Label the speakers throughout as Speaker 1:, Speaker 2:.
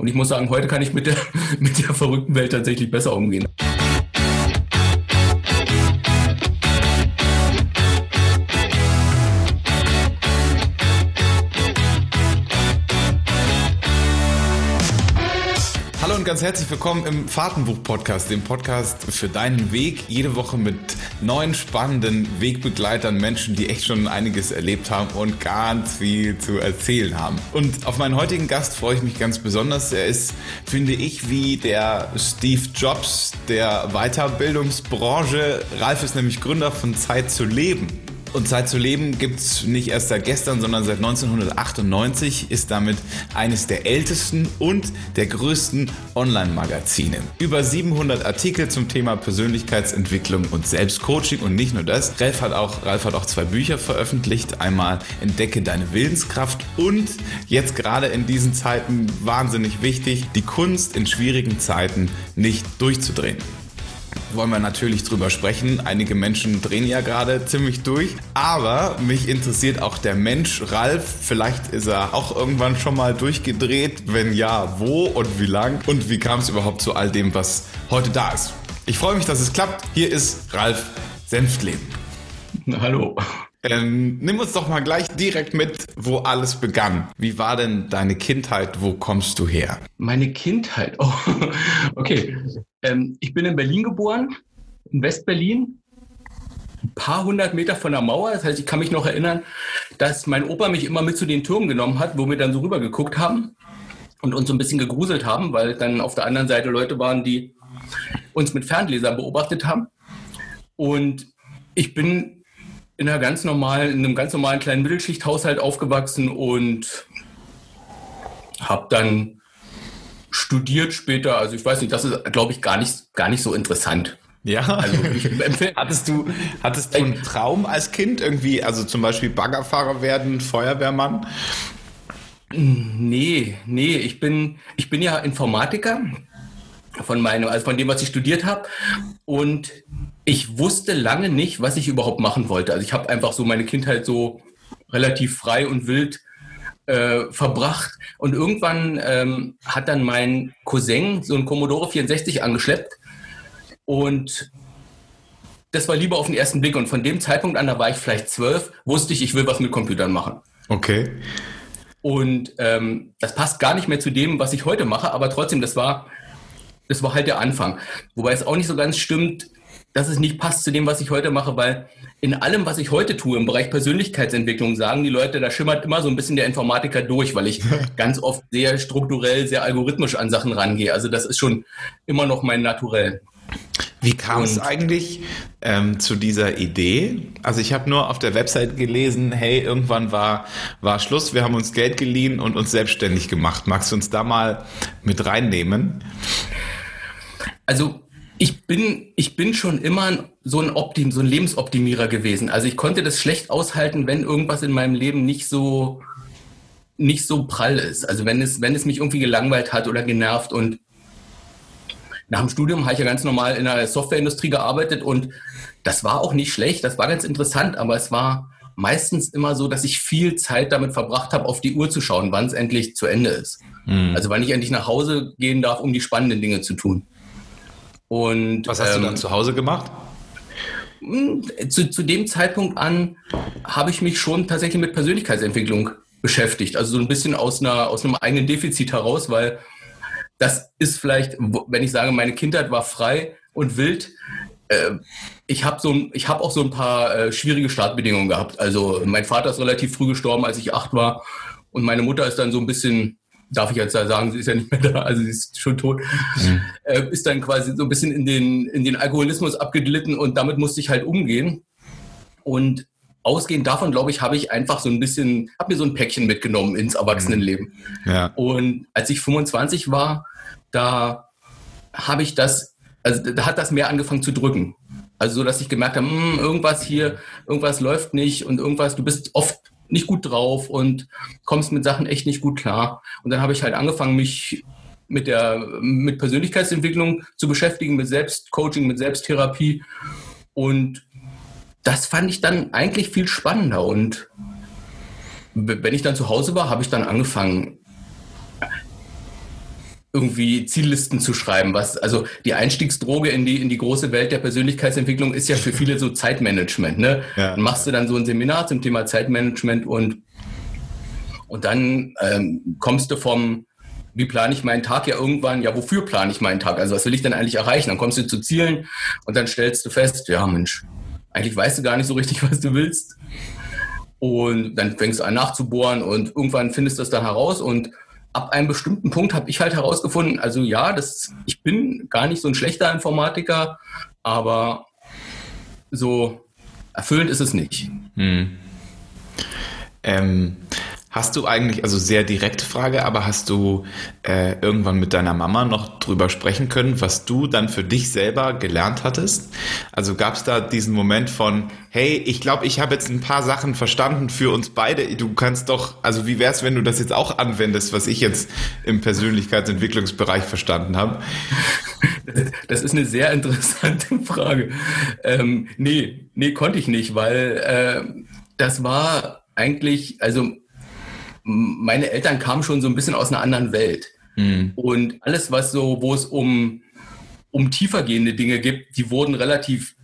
Speaker 1: Und ich muss sagen, heute kann ich mit der, mit der verrückten Welt tatsächlich besser umgehen.
Speaker 2: Ganz herzlich willkommen im Fahrtenbuch-Podcast, dem Podcast für deinen Weg. Jede Woche mit neuen spannenden Wegbegleitern, Menschen, die echt schon einiges erlebt haben und ganz viel zu erzählen haben. Und auf meinen heutigen Gast freue ich mich ganz besonders. Er ist, finde ich, wie der Steve Jobs der Weiterbildungsbranche. Ralf ist nämlich Gründer von Zeit zu leben. Und Zeit zu leben gibt es nicht erst seit gestern, sondern seit 1998 ist damit eines der ältesten und der größten Online-Magazine. Über 700 Artikel zum Thema Persönlichkeitsentwicklung und Selbstcoaching und nicht nur das. Ralf hat auch, Ralf hat auch zwei Bücher veröffentlicht. Einmal Entdecke deine Willenskraft und jetzt gerade in diesen Zeiten wahnsinnig wichtig, die Kunst in schwierigen Zeiten nicht durchzudrehen wollen wir natürlich drüber sprechen. Einige Menschen drehen ja gerade ziemlich durch. Aber mich interessiert auch der Mensch Ralf. Vielleicht ist er auch irgendwann schon mal durchgedreht. Wenn ja, wo und wie lang? Und wie kam es überhaupt zu all dem, was heute da ist? Ich freue mich, dass es klappt. Hier ist Ralf Senftleben.
Speaker 1: Hallo.
Speaker 2: Ähm, nimm uns doch mal gleich direkt mit, wo alles begann. Wie war denn deine Kindheit? Wo kommst du her?
Speaker 1: Meine Kindheit? Oh, okay. Ähm, ich bin in Berlin geboren, in Westberlin. Ein paar hundert Meter von der Mauer. Das heißt, ich kann mich noch erinnern, dass mein Opa mich immer mit zu den Türmen genommen hat, wo wir dann so rüber geguckt haben und uns so ein bisschen gegruselt haben, weil dann auf der anderen Seite Leute waren, die uns mit Ferngläsern beobachtet haben. Und ich bin in einer ganz normalen, in einem ganz normalen kleinen Mittelschichthaushalt aufgewachsen und habe dann studiert später. Also ich weiß nicht, das ist, glaube ich, gar nicht, gar nicht so interessant.
Speaker 2: Ja, also ich hattest du, hattest du einen Traum als Kind irgendwie, also zum Beispiel Baggerfahrer werden, Feuerwehrmann?
Speaker 1: Nee, nee, ich bin, ich bin ja Informatiker von meinem, also von dem, was ich studiert habe. Und ich wusste lange nicht, was ich überhaupt machen wollte. Also ich habe einfach so meine Kindheit so relativ frei und wild äh, verbracht. Und irgendwann ähm, hat dann mein Cousin so ein Commodore 64 angeschleppt. Und das war lieber auf den ersten Blick. Und von dem Zeitpunkt an, da war ich vielleicht zwölf, wusste ich, ich will was mit Computern machen.
Speaker 2: Okay.
Speaker 1: Und ähm, das passt gar nicht mehr zu dem, was ich heute mache, aber trotzdem, das war, das war halt der Anfang. Wobei es auch nicht so ganz stimmt, dass es nicht passt zu dem, was ich heute mache, weil in allem, was ich heute tue im Bereich Persönlichkeitsentwicklung, sagen die Leute, da schimmert immer so ein bisschen der Informatiker durch, weil ich ganz oft sehr strukturell, sehr algorithmisch an Sachen rangehe. Also das ist schon immer noch mein Naturell.
Speaker 2: Wie kam es eigentlich ähm, zu dieser Idee? Also ich habe nur auf der Website gelesen, hey, irgendwann war, war Schluss, wir haben uns Geld geliehen und uns selbstständig gemacht. Magst du uns da mal mit reinnehmen?
Speaker 1: Also ich bin, ich bin schon immer so ein Optim, so ein Lebensoptimierer gewesen. Also ich konnte das schlecht aushalten, wenn irgendwas in meinem Leben nicht so, nicht so prall ist. Also wenn es, wenn es mich irgendwie gelangweilt hat oder genervt und nach dem Studium habe ich ja ganz normal in der Softwareindustrie gearbeitet und das war auch nicht schlecht, das war ganz interessant, aber es war meistens immer so, dass ich viel Zeit damit verbracht habe, auf die Uhr zu schauen, wann es endlich zu Ende ist. Mhm. Also wann ich endlich nach Hause gehen darf, um die spannenden Dinge zu tun.
Speaker 2: Und, Was hast ähm, du dann ähm, zu Hause gemacht?
Speaker 1: Hm, zu, zu dem Zeitpunkt an habe ich mich schon tatsächlich mit Persönlichkeitsentwicklung beschäftigt. Also so ein bisschen aus, einer, aus einem eigenen Defizit heraus, weil das ist vielleicht, wenn ich sage, meine Kindheit war frei und wild. Äh, ich habe so, ich habe auch so ein paar äh, schwierige Startbedingungen gehabt. Also mein Vater ist relativ früh gestorben, als ich acht war, und meine Mutter ist dann so ein bisschen darf ich jetzt sagen, sie ist ja nicht mehr da, also sie ist schon tot, mhm. äh, ist dann quasi so ein bisschen in den, in den Alkoholismus abgeglitten und damit musste ich halt umgehen. Und ausgehend davon, glaube ich, habe ich einfach so ein bisschen, habe mir so ein Päckchen mitgenommen ins Erwachsenenleben. Ja. Und als ich 25 war, da habe ich das, also da hat das mehr angefangen zu drücken. Also so, dass ich gemerkt habe, mh, hm, irgendwas hier, irgendwas läuft nicht und irgendwas, du bist oft nicht gut drauf und kommst mit Sachen echt nicht gut klar. Und dann habe ich halt angefangen, mich mit der mit Persönlichkeitsentwicklung zu beschäftigen, mit Selbstcoaching, mit Selbsttherapie. Und das fand ich dann eigentlich viel spannender. Und wenn ich dann zu Hause war, habe ich dann angefangen, irgendwie Ziellisten zu schreiben. Was, also die Einstiegsdroge in die, in die große Welt der Persönlichkeitsentwicklung ist ja für viele so Zeitmanagement. Ne? Ja. Dann machst du dann so ein Seminar zum Thema Zeitmanagement und, und dann ähm, kommst du vom, wie plane ich meinen Tag ja irgendwann, ja, wofür plane ich meinen Tag? Also was will ich denn eigentlich erreichen? Dann kommst du zu Zielen und dann stellst du fest, ja Mensch, eigentlich weißt du gar nicht so richtig, was du willst. Und dann fängst du an nachzubohren und irgendwann findest du das dann heraus und ab einem bestimmten Punkt habe ich halt herausgefunden, also ja, das, ich bin gar nicht so ein schlechter Informatiker, aber so erfüllend ist es nicht. Hm.
Speaker 2: Ähm, Hast du eigentlich, also sehr direkte Frage, aber hast du äh, irgendwann mit deiner Mama noch drüber sprechen können, was du dann für dich selber gelernt hattest? Also gab es da diesen Moment von, hey, ich glaube, ich habe jetzt ein paar Sachen verstanden für uns beide. Du kannst doch, also wie wär's, wenn du das jetzt auch anwendest, was ich jetzt im Persönlichkeitsentwicklungsbereich verstanden habe?
Speaker 1: Das ist eine sehr interessante Frage. Ähm, nee, nee, konnte ich nicht, weil äh, das war eigentlich, also meine Eltern kamen schon so ein bisschen aus einer anderen Welt. Mhm. Und alles, was so, wo es um, um tiefergehende Dinge gibt, die wurden relativ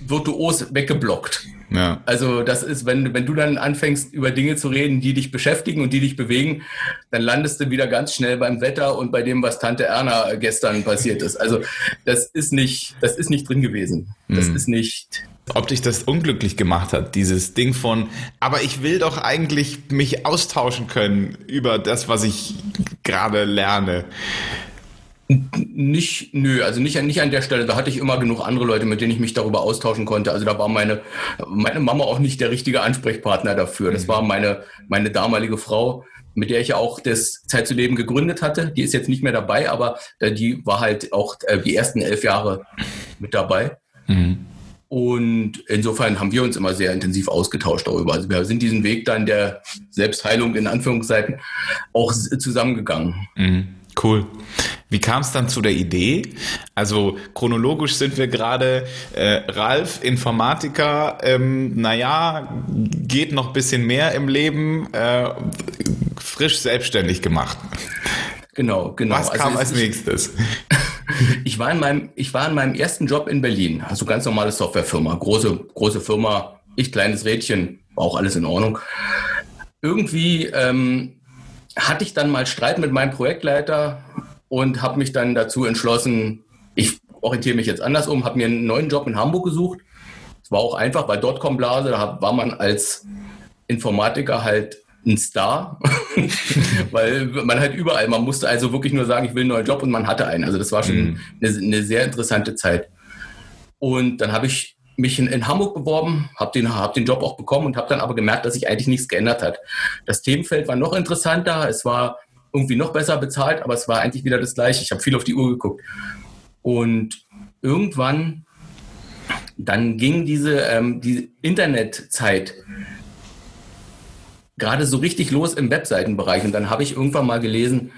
Speaker 1: virtuos weggeblockt. Ja. Also das ist, wenn, wenn du dann anfängst, über Dinge zu reden, die dich beschäftigen und die dich bewegen, dann landest du wieder ganz schnell beim Wetter und bei dem, was Tante Erna gestern passiert ist. Also das ist nicht, das ist nicht drin gewesen. Das mhm. ist nicht,
Speaker 2: ob dich das unglücklich gemacht hat, dieses Ding von, aber ich will doch eigentlich mich austauschen können über das, was ich gerade lerne.
Speaker 1: Nicht, nö, also nicht, nicht an der Stelle. Da hatte ich immer genug andere Leute, mit denen ich mich darüber austauschen konnte. Also da war meine, meine Mama auch nicht der richtige Ansprechpartner dafür. Das mhm. war meine, meine damalige Frau, mit der ich ja auch das Zeit zu leben gegründet hatte. Die ist jetzt nicht mehr dabei, aber die war halt auch äh, die ersten elf Jahre mit dabei. Mhm. Und insofern haben wir uns immer sehr intensiv ausgetauscht darüber. Also wir sind diesen Weg dann der Selbstheilung in Anführungszeichen auch zusammengegangen.
Speaker 2: Mhm, cool. Wie kam es dann zu der Idee? Also chronologisch sind wir gerade äh, Ralf, Informatiker, ähm, naja, geht noch bisschen mehr im Leben, äh, frisch selbstständig gemacht.
Speaker 1: Genau, genau.
Speaker 2: Was kam also als nächstes?
Speaker 1: ich war in meinem, ich war in meinem ersten Job in Berlin, also ganz normale Softwarefirma, große, große Firma, ich kleines Rädchen, auch alles in Ordnung. Irgendwie ähm, hatte ich dann mal Streit mit meinem Projektleiter und habe mich dann dazu entschlossen, ich orientiere mich jetzt anders um, habe mir einen neuen Job in Hamburg gesucht. Es war auch einfach, weil Dotcom-Blase, da war man als Informatiker halt ein Star, weil man halt überall, man musste also wirklich nur sagen, ich will einen neuen Job und man hatte einen. Also das war schon mhm. eine, eine, sehr interessante Zeit. Und dann habe ich mich in, in, Hamburg beworben, habe den, hab den Job auch bekommen und habe dann aber gemerkt, dass sich eigentlich nichts geändert hat. Das Themenfeld war noch interessanter, es war irgendwie noch besser bezahlt, aber es war eigentlich wieder das gleiche. Ich habe viel auf die Uhr geguckt. Und irgendwann, dann ging diese ähm, die Internetzeit gerade so richtig los im Webseitenbereich. Und dann habe ich irgendwann mal gelesen,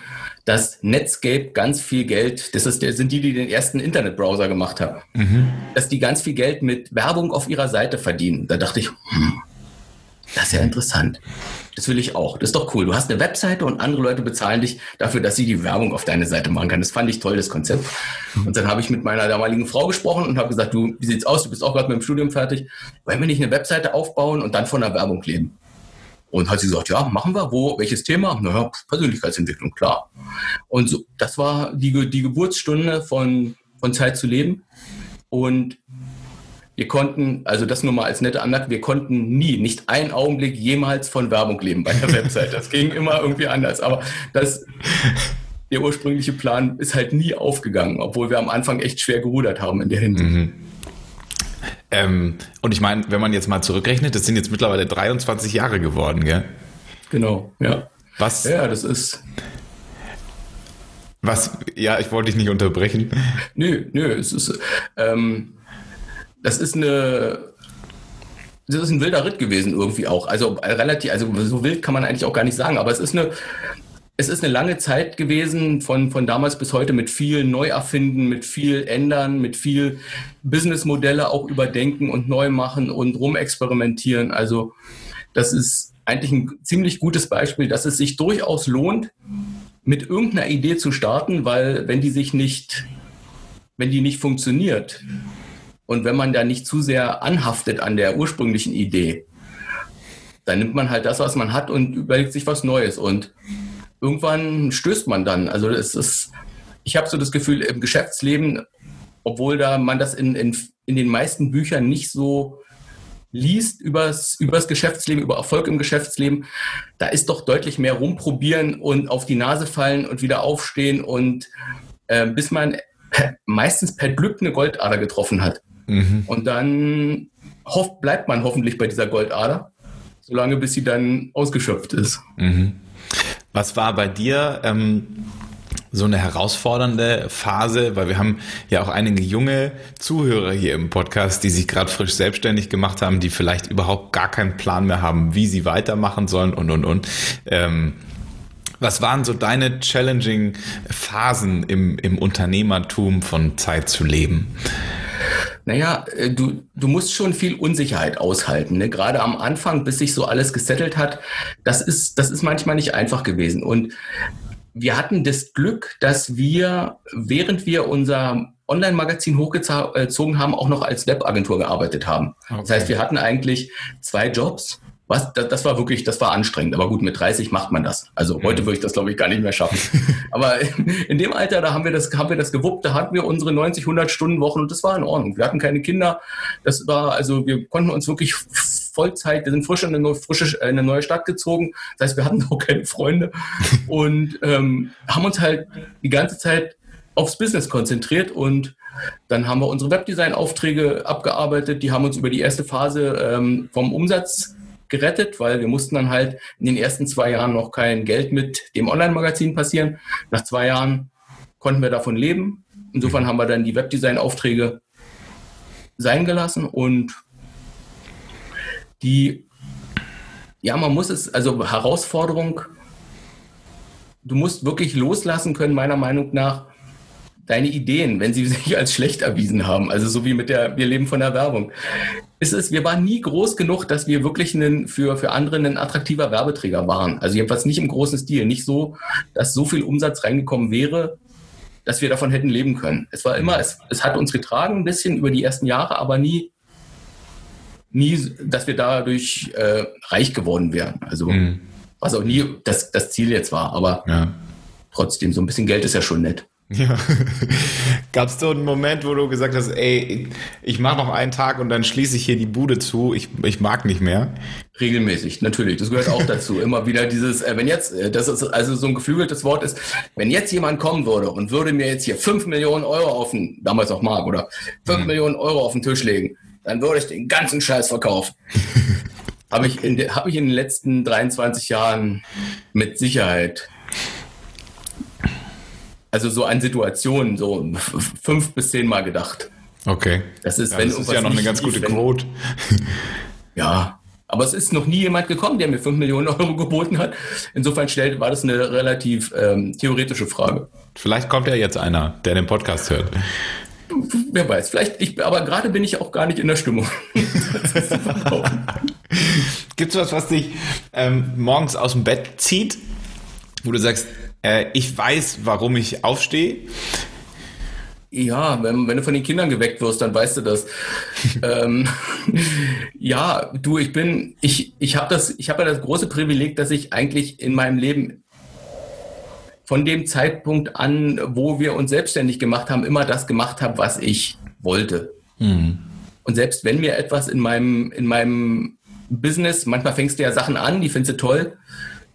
Speaker 1: dass Netscape ganz viel Geld, das ist, sind die, die den ersten Internetbrowser gemacht haben, mhm. dass die ganz viel Geld mit Werbung auf ihrer Seite verdienen. Da dachte ich, hm, das ist ja interessant. Das will ich auch. Das ist doch cool. Du hast eine Webseite und andere Leute bezahlen dich dafür, dass sie die Werbung auf deine Seite machen können. Das fand ich toll, das Konzept. Und dann habe ich mit meiner damaligen Frau gesprochen und habe gesagt, du, wie sieht's aus? Du bist auch gerade mit dem Studium fertig. Wollen wir nicht eine Webseite aufbauen und dann von der Werbung leben? Und hat sie gesagt, ja, machen wir. Wo, welches Thema? Naja, Persönlichkeitsentwicklung, klar. Und so, das war die, die Geburtsstunde von, von Zeit zu leben. Und wir konnten, also das nur mal als nette Anmerkung, wir konnten nie, nicht einen Augenblick jemals von Werbung leben bei der Website. Das ging immer irgendwie anders. Aber das, der ursprüngliche Plan ist halt nie aufgegangen, obwohl wir am Anfang echt schwer gerudert haben in der Hinsicht. Mhm.
Speaker 2: Ähm, und ich meine, wenn man jetzt mal zurückrechnet, das sind jetzt mittlerweile 23 Jahre geworden, gell?
Speaker 1: Genau, ja.
Speaker 2: Was?
Speaker 1: Ja, das ist.
Speaker 2: Was? Ja, ich wollte dich nicht unterbrechen.
Speaker 1: Nö, nö, es ist. Ähm, das ist eine. Das ist ein wilder Ritt gewesen irgendwie auch. Also relativ, also so wild kann man eigentlich auch gar nicht sagen, aber es ist eine, es ist eine lange Zeit gewesen, von, von damals bis heute mit viel Neuerfinden, mit viel Ändern, mit viel Businessmodelle auch überdenken und neu machen und rumexperimentieren. Also das ist eigentlich ein ziemlich gutes Beispiel, dass es sich durchaus lohnt, mit irgendeiner Idee zu starten, weil wenn die sich nicht, wenn die nicht funktioniert und wenn man da nicht zu sehr anhaftet an der ursprünglichen Idee, dann nimmt man halt das, was man hat und überlegt sich was Neues und irgendwann stößt man dann. Also es ist, ich habe so das Gefühl, im Geschäftsleben, obwohl da man das in, in, in den meisten Büchern nicht so liest übers, übers Geschäftsleben, über Erfolg im Geschäftsleben, da ist doch deutlich mehr rumprobieren und auf die Nase fallen und wieder aufstehen und äh, bis man meistens per Glück eine Goldader getroffen hat. Mhm. Und dann hofft, bleibt man hoffentlich bei dieser Goldader, solange bis sie dann ausgeschöpft ist. Mhm.
Speaker 2: Was war bei dir? Ähm so eine herausfordernde Phase, weil wir haben ja auch einige junge Zuhörer hier im Podcast, die sich gerade frisch selbstständig gemacht haben, die vielleicht überhaupt gar keinen Plan mehr haben, wie sie weitermachen sollen und und und. Ähm, was waren so deine challenging Phasen im, im Unternehmertum von Zeit zu leben?
Speaker 1: Naja, äh, du, du musst schon viel Unsicherheit aushalten. Ne? Gerade am Anfang, bis sich so alles gesettelt hat, das ist, das ist manchmal nicht einfach gewesen. Und wir hatten das Glück, dass wir, während wir unser Online-Magazin hochgezogen haben, auch noch als Webagentur gearbeitet haben. Okay. Das heißt, wir hatten eigentlich zwei Jobs. Was, das, das, war wirklich, das war anstrengend. Aber gut, mit 30 macht man das. Also mhm. heute würde ich das, glaube ich, gar nicht mehr schaffen. Aber in dem Alter, da haben wir das, haben wir das gewuppt. Da hatten wir unsere 90, 100 Stunden Wochen und das war in Ordnung. Wir hatten keine Kinder. Das war, also wir konnten uns wirklich Vollzeit, wir sind frisch in eine, frische, in eine neue Stadt gezogen. Das heißt, wir hatten auch keine Freunde und ähm, haben uns halt die ganze Zeit aufs Business konzentriert und dann haben wir unsere Webdesign-Aufträge abgearbeitet. Die haben uns über die erste Phase ähm, vom Umsatz gerettet, weil wir mussten dann halt in den ersten zwei Jahren noch kein Geld mit dem Online-Magazin passieren. Nach zwei Jahren konnten wir davon leben. Insofern haben wir dann die Webdesign-Aufträge sein gelassen und die, ja, man muss es, also Herausforderung, du musst wirklich loslassen können, meiner Meinung nach, deine Ideen, wenn sie sich als schlecht erwiesen haben. Also so wie mit der, wir leben von der Werbung. Ist es, wir waren nie groß genug, dass wir wirklich einen, für, für andere ein attraktiver Werbeträger waren. Also jedenfalls nicht im großen Stil. Nicht so, dass so viel Umsatz reingekommen wäre, dass wir davon hätten leben können. Es war immer, es, es hat uns getragen ein bisschen über die ersten Jahre, aber nie nie, dass wir dadurch äh, reich geworden wären. Also mhm. was auch nie das, das Ziel jetzt war, aber ja. trotzdem, so ein bisschen Geld ist ja schon nett. Ja.
Speaker 2: Gab es so einen Moment, wo du gesagt hast, ey, ich mache noch einen Tag und dann schließe ich hier die Bude zu, ich, ich mag nicht mehr?
Speaker 1: Regelmäßig, natürlich. Das gehört auch dazu. Immer wieder dieses, äh, wenn jetzt, äh, das ist also so ein geflügeltes Wort ist, wenn jetzt jemand kommen würde und würde mir jetzt hier fünf Millionen Euro auf den, damals auch Mark, oder fünf mhm. Millionen Euro auf den Tisch legen, dann würde ich den ganzen Scheiß verkaufen. Habe ich, in hab ich in den letzten 23 Jahren mit Sicherheit. Also so an Situationen so fünf bis zehn Mal gedacht.
Speaker 2: Okay.
Speaker 1: Das ist, ja, wenn
Speaker 2: das ist ja noch eine ganz gute Quote.
Speaker 1: Ja, aber es ist noch nie jemand gekommen, der mir fünf Millionen Euro geboten hat. Insofern stellt, war das eine relativ ähm, theoretische Frage.
Speaker 2: Vielleicht kommt ja jetzt einer, der den Podcast hört.
Speaker 1: Wer weiß, vielleicht, ich, aber gerade bin ich auch gar nicht in der Stimmung.
Speaker 2: Gibt es was, was dich ähm, morgens aus dem Bett zieht, wo du sagst, äh, ich weiß, warum ich aufstehe?
Speaker 1: Ja, wenn, wenn du von den Kindern geweckt wirst, dann weißt du das. ähm, ja, du, ich bin, ich, ich habe das, ich habe ja das große Privileg, dass ich eigentlich in meinem Leben von dem Zeitpunkt an, wo wir uns selbstständig gemacht haben, immer das gemacht habe, was ich wollte. Mhm. Und selbst wenn mir etwas in meinem, in meinem Business, manchmal fängst du ja Sachen an, die findest du toll,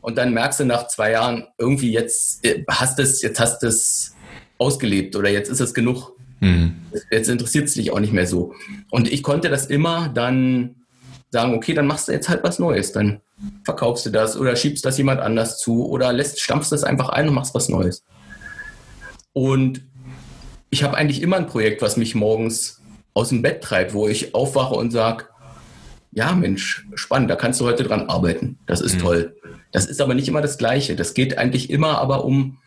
Speaker 1: und dann merkst du nach zwei Jahren, irgendwie jetzt äh, hast es, jetzt hast du es ausgelebt oder jetzt ist es genug. Mhm. Jetzt interessiert es dich auch nicht mehr so. Und ich konnte das immer dann sagen, okay, dann machst du jetzt halt was Neues. Dann verkaufst du das oder schiebst das jemand anders zu oder lässt, stampfst das einfach ein und machst was Neues. Und ich habe eigentlich immer ein Projekt, was mich morgens aus dem Bett treibt, wo ich aufwache und sage, ja Mensch, spannend, da kannst du heute dran arbeiten. Das ist mhm. toll. Das ist aber nicht immer das Gleiche. Das geht eigentlich immer aber um,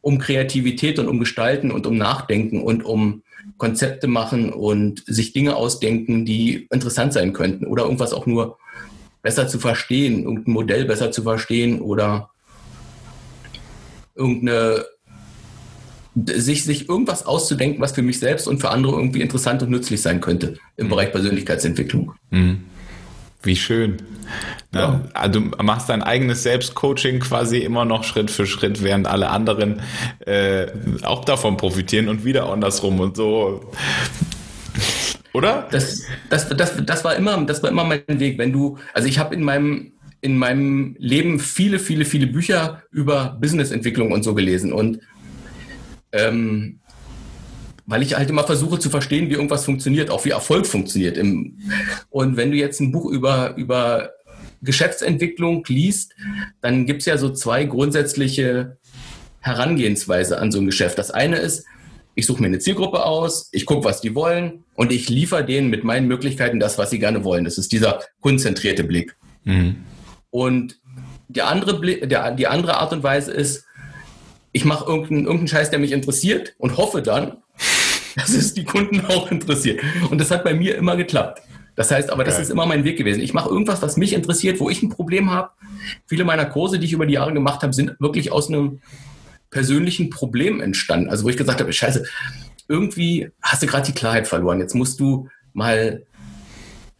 Speaker 1: um Kreativität und um Gestalten und um Nachdenken und um Konzepte machen und sich Dinge ausdenken, die interessant sein könnten oder irgendwas auch nur besser zu verstehen, irgendein Modell besser zu verstehen oder irgendeine sich, sich irgendwas auszudenken, was für mich selbst und für andere irgendwie interessant und nützlich sein könnte im mhm. Bereich Persönlichkeitsentwicklung. Mhm.
Speaker 2: Wie schön. Ja. Also du machst dein eigenes Selbstcoaching quasi immer noch Schritt für Schritt, während alle anderen äh, auch davon profitieren und wieder andersrum und so. Oder?
Speaker 1: Das, das, das, das, war immer, das war immer mein Weg. Wenn du, also ich habe in meinem, in meinem Leben viele, viele, viele Bücher über Businessentwicklung und so gelesen. Und ähm, weil ich halt immer versuche zu verstehen, wie irgendwas funktioniert, auch wie Erfolg funktioniert. Und wenn du jetzt ein Buch über, über Geschäftsentwicklung liest, dann gibt es ja so zwei grundsätzliche Herangehensweise an so ein Geschäft. Das eine ist, ich suche mir eine Zielgruppe aus, ich gucke, was die wollen und ich liefere denen mit meinen Möglichkeiten das, was sie gerne wollen. Das ist dieser konzentrierte Blick. Mhm. Und der andere Blick, der, die andere Art und Weise ist, ich mache irgendeinen, irgendeinen Scheiß, der mich interessiert und hoffe dann, dass es die Kunden auch interessiert. Und das hat bei mir immer geklappt. Das heißt, aber das ist immer mein Weg gewesen. Ich mache irgendwas, was mich interessiert, wo ich ein Problem habe. Viele meiner Kurse, die ich über die Jahre gemacht habe, sind wirklich aus einem persönlichen Problem entstanden. Also wo ich gesagt habe, scheiße, irgendwie hast du gerade die Klarheit verloren. Jetzt musst du mal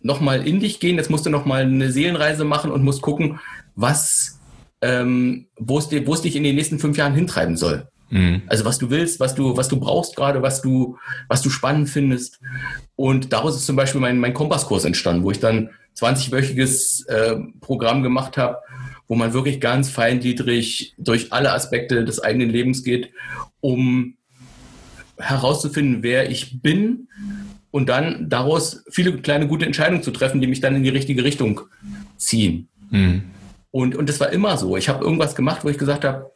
Speaker 1: nochmal in dich gehen, jetzt musst du nochmal eine Seelenreise machen und musst gucken, was, ähm, wo es dich in den nächsten fünf Jahren hintreiben soll. Mhm. Also was du willst, was du, was du brauchst gerade, was du, was du spannend findest. Und daraus ist zum Beispiel mein, mein Kompasskurs entstanden, wo ich dann 20-wöchiges äh, Programm gemacht habe, wo man wirklich ganz feingliedrig durch alle Aspekte des eigenen Lebens geht, um herauszufinden, wer ich bin und dann daraus viele kleine gute Entscheidungen zu treffen, die mich dann in die richtige Richtung ziehen. Mhm. Und, und das war immer so. Ich habe irgendwas gemacht, wo ich gesagt habe,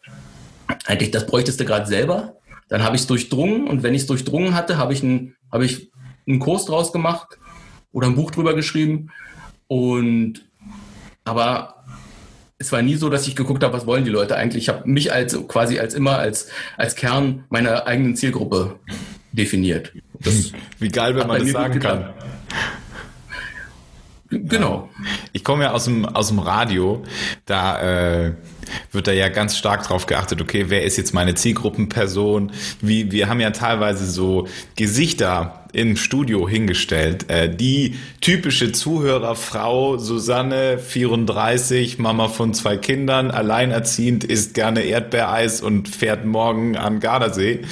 Speaker 1: eigentlich, das bräuchtest du gerade selber. Dann habe ich es durchdrungen und wenn ich es durchdrungen hatte, habe ich, ein, hab ich einen Kurs draus gemacht oder ein Buch drüber geschrieben. Und aber es war nie so, dass ich geguckt habe, was wollen die Leute eigentlich. Ich habe mich als quasi als immer als, als Kern meiner eigenen Zielgruppe definiert.
Speaker 2: Das Wie geil, wenn man das sagen kann.
Speaker 1: Genau.
Speaker 2: Ich komme ja aus dem, aus dem Radio, da äh, wird da ja ganz stark drauf geachtet, okay, wer ist jetzt meine Zielgruppenperson? Wie, wir haben ja teilweise so Gesichter im Studio hingestellt. Äh, die typische Zuhörerfrau Susanne, 34, Mama von zwei Kindern, alleinerziehend, isst gerne Erdbeereis und fährt morgen an Gardasee.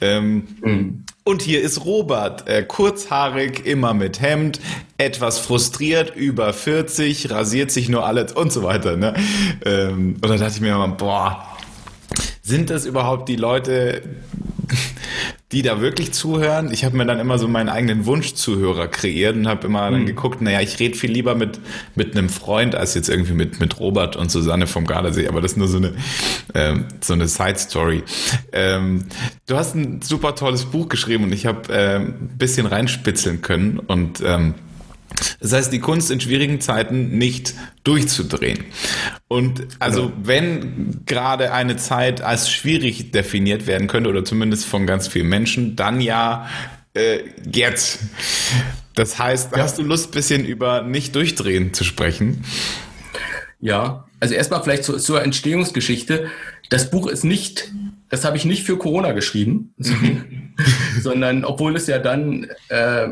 Speaker 2: Ähm, mhm. Und hier ist Robert, äh, kurzhaarig, immer mit Hemd, etwas frustriert, über 40, rasiert sich nur alles und so weiter. Ne? Ähm, und da dachte ich mir immer, boah, sind das überhaupt die Leute, die da wirklich zuhören. Ich habe mir dann immer so meinen eigenen Wunschzuhörer kreiert und habe immer mhm. dann geguckt, naja, ich rede viel lieber mit, mit einem Freund als jetzt irgendwie mit, mit Robert und Susanne vom Gardasee, aber das ist nur so eine, ähm, so eine Side-Story. Ähm, du hast ein super tolles Buch geschrieben und ich habe äh, ein bisschen reinspitzeln können und ähm, das heißt, die Kunst in schwierigen Zeiten nicht durchzudrehen. Und also ja. wenn gerade eine Zeit als schwierig definiert werden könnte, oder zumindest von ganz vielen Menschen, dann ja äh, jetzt. Das heißt, ja. hast du Lust, bisschen über nicht durchdrehen zu sprechen?
Speaker 1: Ja, also erstmal vielleicht zu, zur Entstehungsgeschichte. Das Buch ist nicht, das habe ich nicht für Corona geschrieben, mhm. sondern obwohl es ja dann äh,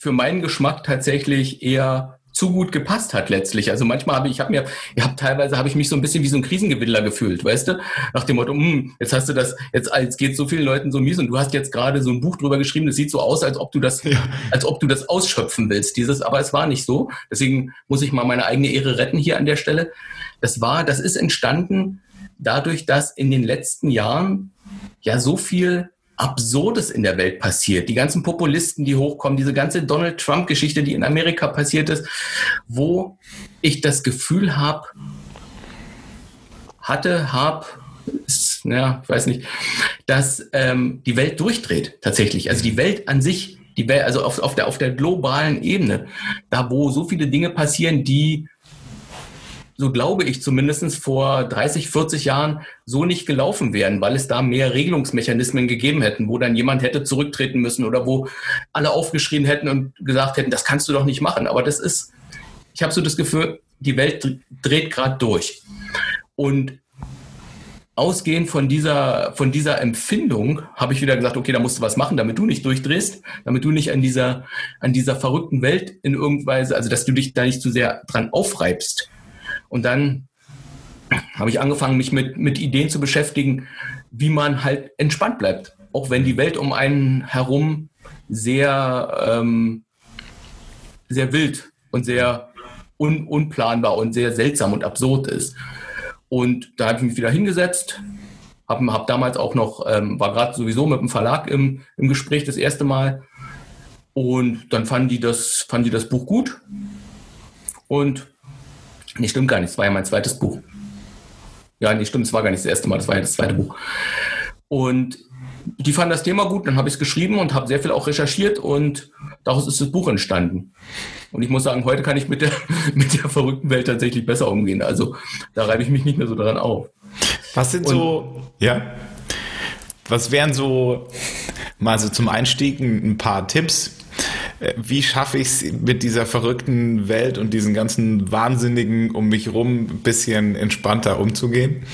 Speaker 1: für meinen Geschmack tatsächlich eher zu gut gepasst hat letztlich. Also manchmal habe ich, ich habe mir, ich habe teilweise habe ich mich so ein bisschen wie so ein Krisengewinnler gefühlt, weißt du, nach dem Motto, hm, jetzt hast du das, jetzt, jetzt geht so vielen Leuten so mies und du hast jetzt gerade so ein Buch drüber geschrieben, das sieht so aus, als ob du das, ja. als ob du das ausschöpfen willst, dieses, aber es war nicht so. Deswegen muss ich mal meine eigene Ehre retten hier an der Stelle. Das war, das ist entstanden dadurch, dass in den letzten Jahren ja so viel Absurdes in der Welt passiert. Die ganzen Populisten, die hochkommen, diese ganze Donald Trump-Geschichte, die in Amerika passiert ist, wo ich das Gefühl habe, hatte, habe, ja, ich weiß nicht, dass ähm, die Welt durchdreht tatsächlich. Also die Welt an sich, die Welt, also auf, auf, der, auf der globalen Ebene, da wo so viele Dinge passieren, die so glaube ich zumindest vor 30, 40 Jahren so nicht gelaufen wären, weil es da mehr Regelungsmechanismen gegeben hätten, wo dann jemand hätte zurücktreten müssen oder wo alle aufgeschrien hätten und gesagt hätten, das kannst du doch nicht machen. Aber das ist, ich habe so das Gefühl, die Welt dreht gerade durch. Und ausgehend von dieser, von dieser Empfindung habe ich wieder gesagt, okay, da musst du was machen, damit du nicht durchdrehst, damit du nicht an dieser, an dieser verrückten Welt in irgendweise, also dass du dich da nicht zu sehr dran aufreibst. Und dann habe ich angefangen, mich mit, mit Ideen zu beschäftigen, wie man halt entspannt bleibt. Auch wenn die Welt um einen herum sehr, ähm, sehr wild und sehr un, unplanbar und sehr seltsam und absurd ist. Und da habe ich mich wieder hingesetzt, habe hab damals auch noch, ähm, war gerade sowieso mit dem Verlag im, im Gespräch das erste Mal. Und dann fanden die das, fanden die das Buch gut. Und nee, stimmt gar nicht, es war ja mein zweites Buch. Ja, nee, stimmt, es war gar nicht das erste Mal, das war ja das zweite Buch. Und die fanden das Thema gut, dann habe ich es geschrieben und habe sehr viel auch recherchiert und daraus ist das Buch entstanden. Und ich muss sagen, heute kann ich mit der, mit der verrückten Welt tatsächlich besser umgehen. Also da reibe ich mich nicht mehr so daran auf.
Speaker 2: Was sind und, so, ja, was wären so mal so zum Einstieg ein paar Tipps? Wie schaffe ich es mit dieser verrückten Welt und diesen ganzen Wahnsinnigen um mich rum ein bisschen entspannter umzugehen?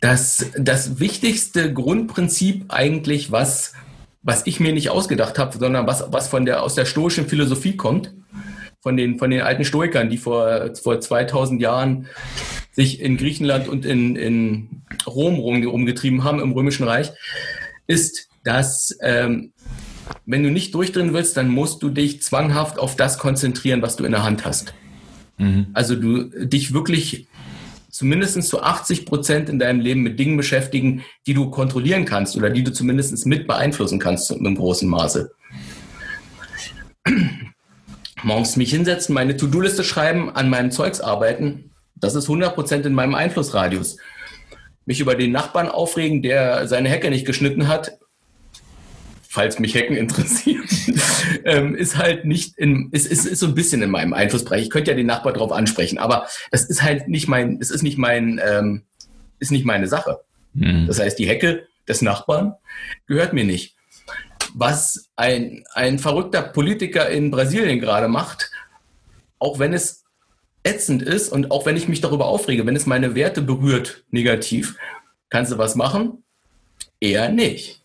Speaker 1: Das, das wichtigste Grundprinzip eigentlich, was, was ich mir nicht ausgedacht habe, sondern was, was von der, aus der stoischen Philosophie kommt, von den, von den alten Stoikern, die vor, vor 2000 Jahren sich in Griechenland und in, in Rom rum, rumgetrieben haben, im Römischen Reich, ist, dass ähm, wenn du nicht durchdrehen willst, dann musst du dich zwanghaft auf das konzentrieren, was du in der Hand hast. Mhm. Also du dich wirklich zumindest zu 80 Prozent in deinem Leben mit Dingen beschäftigen, die du kontrollieren kannst oder die du zumindest mit beeinflussen kannst in einem großen Maße. Morgens mich hinsetzen, meine To-Do-Liste schreiben, an meinem Zeugs arbeiten, das ist 100 Prozent in meinem Einflussradius. Mich über den Nachbarn aufregen, der seine Hecke nicht geschnitten hat, falls mich Hacken interessiert, ähm, ist halt nicht in, ist, ist, ist so ein bisschen in meinem Einflussbereich. Ich könnte ja den Nachbar drauf ansprechen, aber das ist halt nicht mein, es ist nicht mein, ähm, ist nicht meine Sache. Mhm. Das heißt, die Hecke des Nachbarn gehört mir nicht. Was ein, ein verrückter Politiker in Brasilien gerade macht, auch wenn es ätzend ist und auch wenn ich mich darüber aufrege, wenn es meine Werte berührt, negativ, kannst du was machen? Eher nicht.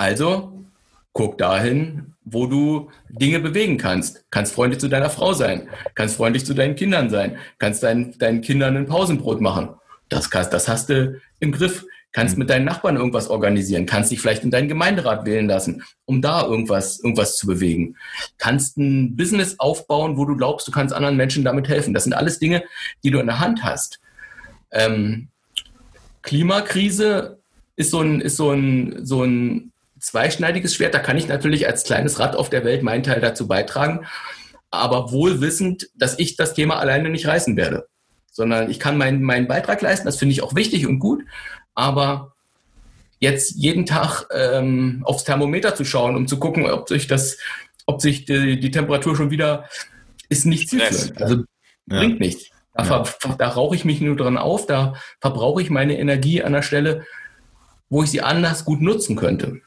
Speaker 1: Also guck dahin, wo du Dinge bewegen kannst. Kannst freundlich zu deiner Frau sein, kannst freundlich zu deinen Kindern sein, kannst deinen, deinen Kindern ein Pausenbrot machen. Das, das hast du im Griff. Kannst mit deinen Nachbarn irgendwas organisieren, kannst dich vielleicht in deinen Gemeinderat wählen lassen, um da irgendwas, irgendwas zu bewegen. Kannst ein Business aufbauen, wo du glaubst, du kannst anderen Menschen damit helfen. Das sind alles Dinge, die du in der Hand hast. Ähm, Klimakrise ist so ein, ist so ein, so ein zweischneidiges Schwert. Da kann ich natürlich als kleines Rad auf der Welt meinen Teil dazu beitragen, aber wohl wissend, dass ich das Thema alleine nicht reißen werde, sondern ich kann meinen, meinen Beitrag leisten. Das finde ich auch wichtig und gut, aber jetzt jeden Tag ähm, aufs Thermometer zu schauen, um zu gucken, ob sich das, ob sich die, die Temperatur schon wieder ist nicht zielführend. Also ja. bringt nichts. Da, ja. da rauche ich mich nur dran auf, da verbrauche ich meine Energie an der Stelle, wo ich sie anders gut nutzen könnte.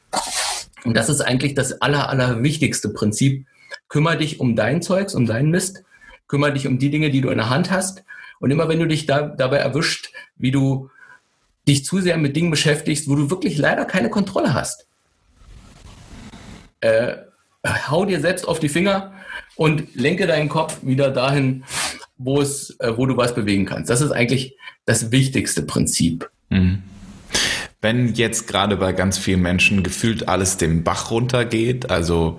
Speaker 1: Und das ist eigentlich das aller, aller wichtigste Prinzip. Kümmer dich um dein Zeugs, um deinen Mist. Kümmer dich um die Dinge, die du in der Hand hast. Und immer wenn du dich da, dabei erwischt, wie du dich zu sehr mit Dingen beschäftigst, wo du wirklich leider keine Kontrolle hast, äh, hau dir selbst auf die Finger und lenke deinen Kopf wieder dahin, wo es, äh, wo du was bewegen kannst. Das ist eigentlich das wichtigste Prinzip. Mhm
Speaker 2: wenn jetzt gerade bei ganz vielen Menschen gefühlt alles dem Bach runtergeht, also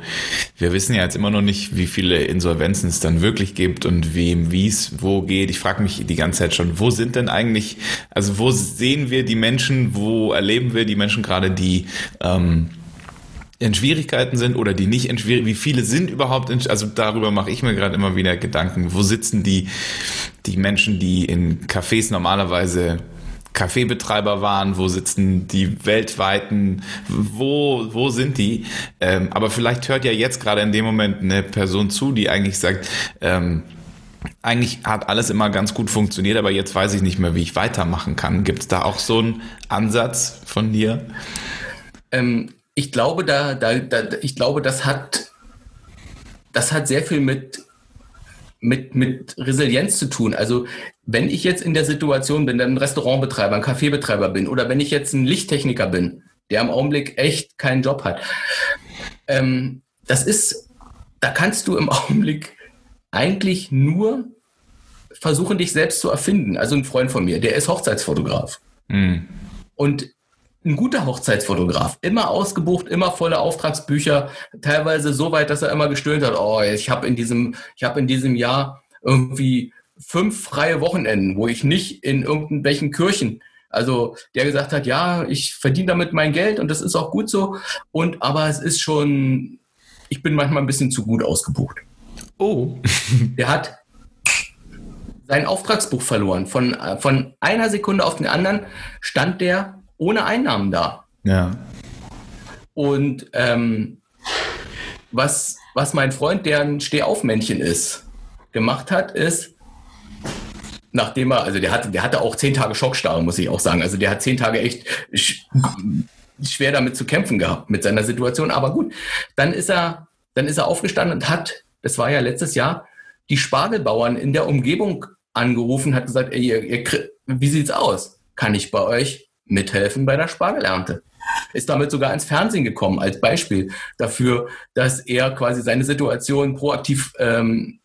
Speaker 2: wir wissen ja jetzt immer noch nicht, wie viele Insolvenzen es dann wirklich gibt und wem, wie es wo geht. Ich frage mich die ganze Zeit schon, wo sind denn eigentlich, also wo sehen wir die Menschen, wo erleben wir die Menschen gerade, die ähm, in Schwierigkeiten sind oder die nicht in Schwierigkeiten, wie viele sind überhaupt in, also darüber mache ich mir gerade immer wieder Gedanken, wo sitzen die, die Menschen, die in Cafés normalerweise Kaffeebetreiber waren, wo sitzen die weltweiten, wo, wo sind die? Ähm, aber vielleicht hört ja jetzt gerade in dem Moment eine Person zu, die eigentlich sagt, ähm, eigentlich hat alles immer ganz gut funktioniert, aber jetzt weiß ich nicht mehr, wie ich weitermachen kann. Gibt es da auch so einen Ansatz von dir?
Speaker 1: Ähm, ich glaube, da, da, da, ich glaube, das hat, das hat sehr viel mit mit, mit Resilienz zu tun. Also wenn ich jetzt in der Situation bin, ein Restaurantbetreiber, ein Kaffeebetreiber bin oder wenn ich jetzt ein Lichttechniker bin, der im Augenblick echt keinen Job hat, ähm, das ist, da kannst du im Augenblick eigentlich nur versuchen, dich selbst zu erfinden. Also ein Freund von mir, der ist Hochzeitsfotograf. Mhm. Und ein guter Hochzeitsfotograf, immer ausgebucht, immer volle Auftragsbücher, teilweise so weit, dass er immer gestöhnt hat, oh, ich habe in diesem, ich habe in diesem Jahr irgendwie fünf freie Wochenenden, wo ich nicht in irgendwelchen Kirchen, also der gesagt hat, ja, ich verdiene damit mein Geld und das ist auch gut so und aber es ist schon, ich bin manchmal ein bisschen zu gut ausgebucht.
Speaker 2: Oh.
Speaker 1: der hat sein Auftragsbuch verloren. Von, von einer Sekunde auf den anderen stand der ohne Einnahmen da.
Speaker 2: Ja.
Speaker 1: Und ähm, was, was mein Freund, der ein Stehaufmännchen ist, gemacht hat, ist, nachdem er, also der hatte, der hatte auch zehn Tage Schockstarre, muss ich auch sagen. Also der hat zehn Tage echt schwer damit zu kämpfen gehabt mit seiner Situation. Aber gut, dann ist er, dann ist er aufgestanden und hat, das war ja letztes Jahr, die Spargelbauern in der Umgebung angerufen, hat gesagt, ey, ihr, ihr, wie sieht's aus? Kann ich bei euch mithelfen bei der Spargelernte. Ist damit sogar ins Fernsehen gekommen als Beispiel dafür, dass er quasi seine Situation proaktiv ähm,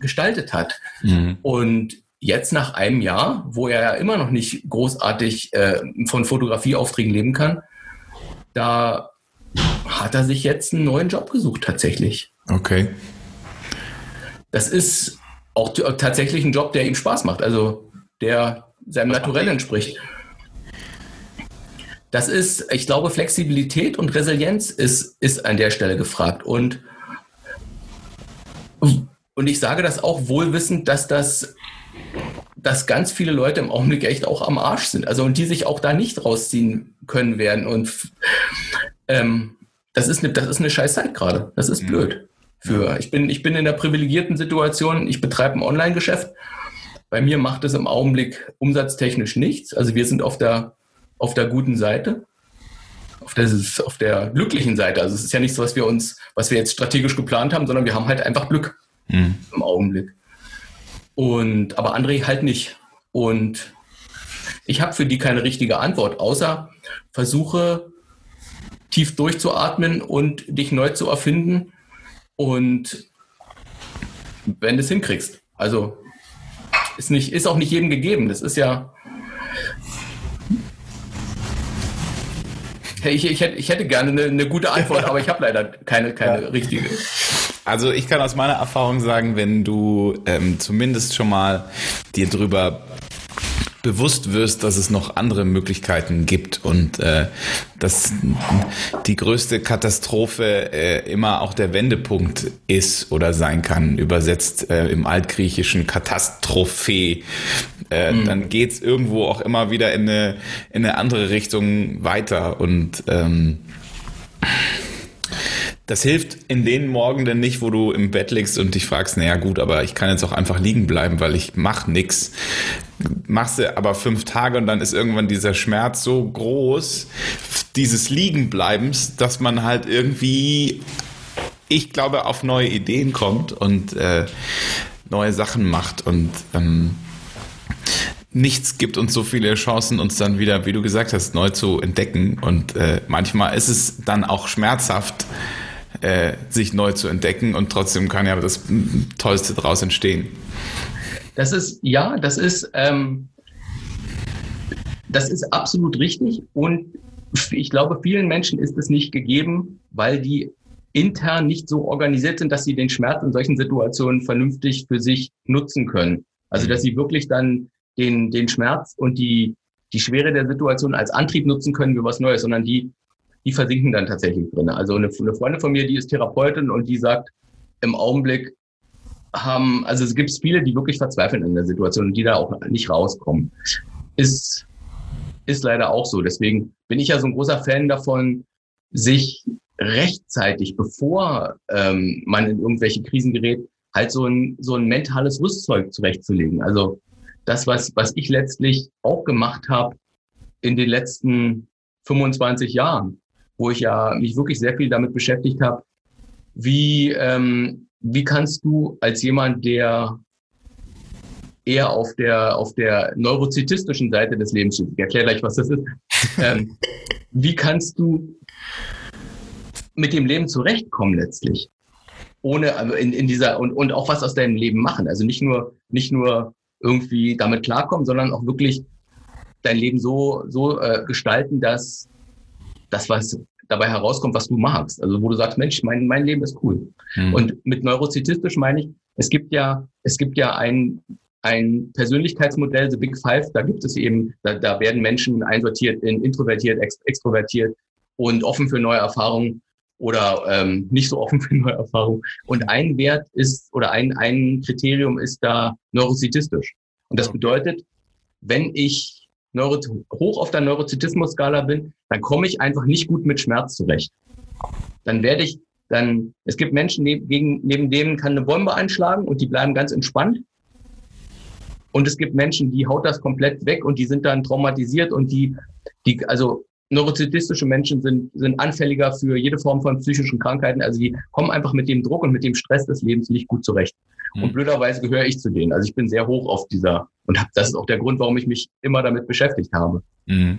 Speaker 1: gestaltet hat. Mhm. Und jetzt nach einem Jahr, wo er ja immer noch nicht großartig äh, von Fotografieaufträgen leben kann, da hat er sich jetzt einen neuen Job gesucht tatsächlich.
Speaker 2: Okay.
Speaker 1: Das ist auch tatsächlich ein Job, der ihm Spaß macht, also der seinem Naturell entspricht. Das ist, ich glaube, Flexibilität und Resilienz ist, ist an der Stelle gefragt. Und, und ich sage das auch wohlwissend, dass das dass ganz viele Leute im Augenblick echt auch am Arsch sind. Also und die sich auch da nicht rausziehen können werden. Und ähm, das ist eine, das ist eine scheiß Zeit gerade. Das ist mhm. blöd. Für, ich, bin, ich bin in der privilegierten Situation, ich betreibe ein Online-Geschäft. Bei mir macht es im Augenblick umsatztechnisch nichts. Also wir sind auf der auf der guten Seite, auf der, auf der glücklichen Seite. Also es ist ja nichts, was wir uns, was wir jetzt strategisch geplant haben, sondern wir haben halt einfach Glück mhm. im Augenblick. Und aber André halt nicht. Und ich habe für die keine richtige Antwort, außer versuche tief durchzuatmen und dich neu zu erfinden. Und wenn du es hinkriegst. Also ist, nicht, ist auch nicht jedem gegeben. Das ist ja, Ich, ich, hätte, ich hätte gerne eine, eine gute Antwort, aber ich habe leider keine, keine ja. richtige.
Speaker 2: Also ich kann aus meiner Erfahrung sagen, wenn du ähm, zumindest schon mal dir drüber bewusst wirst, dass es noch andere Möglichkeiten gibt und äh, dass die größte Katastrophe äh, immer auch der Wendepunkt ist oder sein kann, übersetzt äh, im altgriechischen Katastrophe, äh, mhm. dann geht's irgendwo auch immer wieder in eine, in eine andere Richtung weiter und ähm, das hilft in den Morgenden nicht, wo du im Bett liegst und dich fragst, naja gut, aber ich kann jetzt auch einfach liegen bleiben, weil ich mach nix. Machst du aber fünf Tage und dann ist irgendwann dieser Schmerz so groß, dieses Liegenbleibens, dass man halt irgendwie, ich glaube, auf neue Ideen kommt und äh, neue Sachen macht und ähm, nichts gibt uns so viele Chancen, uns dann wieder, wie du gesagt hast, neu zu entdecken. Und äh, manchmal ist es dann auch schmerzhaft, äh, sich neu zu entdecken und trotzdem kann ja das Tollste daraus entstehen.
Speaker 1: Das ist, ja, das ist, ähm, das ist absolut richtig und ich glaube, vielen Menschen ist es nicht gegeben, weil die intern nicht so organisiert sind, dass sie den Schmerz in solchen Situationen vernünftig für sich nutzen können. Also, dass sie wirklich dann den, den Schmerz und die, die Schwere der Situation als Antrieb nutzen können für was Neues, sondern die die versinken dann tatsächlich drin. Also eine, eine Freundin von mir, die ist Therapeutin und die sagt, im Augenblick haben, also es gibt viele, die wirklich verzweifeln in der Situation und die da auch nicht rauskommen. Ist, ist leider auch so. Deswegen bin ich ja so ein großer Fan davon, sich rechtzeitig, bevor ähm, man in irgendwelche Krisen gerät, halt so ein, so ein mentales Rüstzeug zurechtzulegen. Also das, was, was ich letztlich auch gemacht habe in den letzten 25 Jahren wo ich ja mich wirklich sehr viel damit beschäftigt habe, wie, ähm, wie kannst du als jemand, der eher auf der, auf der neurozitistischen Seite des Lebens steht, ich erkläre gleich, was das ist, ähm, wie kannst du mit dem Leben zurechtkommen letztlich? Ohne, also in, in dieser, und, und auch was aus deinem Leben machen. Also nicht nur, nicht nur irgendwie damit klarkommen, sondern auch wirklich dein Leben so, so äh, gestalten, dass das, was dabei herauskommt, was du magst. Also wo du sagst, Mensch, mein, mein Leben ist cool. Mhm. Und mit neurozitistisch meine ich, es gibt ja, es gibt ja ein, ein Persönlichkeitsmodell, The Big Five, da gibt es eben, da, da werden Menschen einsortiert in introvertiert, ext extrovertiert und offen für neue Erfahrungen oder ähm, nicht so offen für neue Erfahrungen. Und ein Wert ist oder ein, ein Kriterium ist da neurozitistisch. Und das bedeutet, wenn ich Neuro hoch auf der Neurozitismus-Skala bin, dann komme ich einfach nicht gut mit Schmerz zurecht. Dann werde ich, dann, es gibt Menschen, neben, neben denen kann eine Bombe einschlagen und die bleiben ganz entspannt. Und es gibt Menschen, die haut das komplett weg und die sind dann traumatisiert und die, die, also neurozitistische Menschen sind, sind anfälliger für jede Form von psychischen Krankheiten. Also die kommen einfach mit dem Druck und mit dem Stress des Lebens nicht gut zurecht. Mhm. Und blöderweise gehöre ich zu denen. Also ich bin sehr hoch auf dieser, und das ist auch der Grund, warum ich mich immer damit beschäftigt habe, mhm.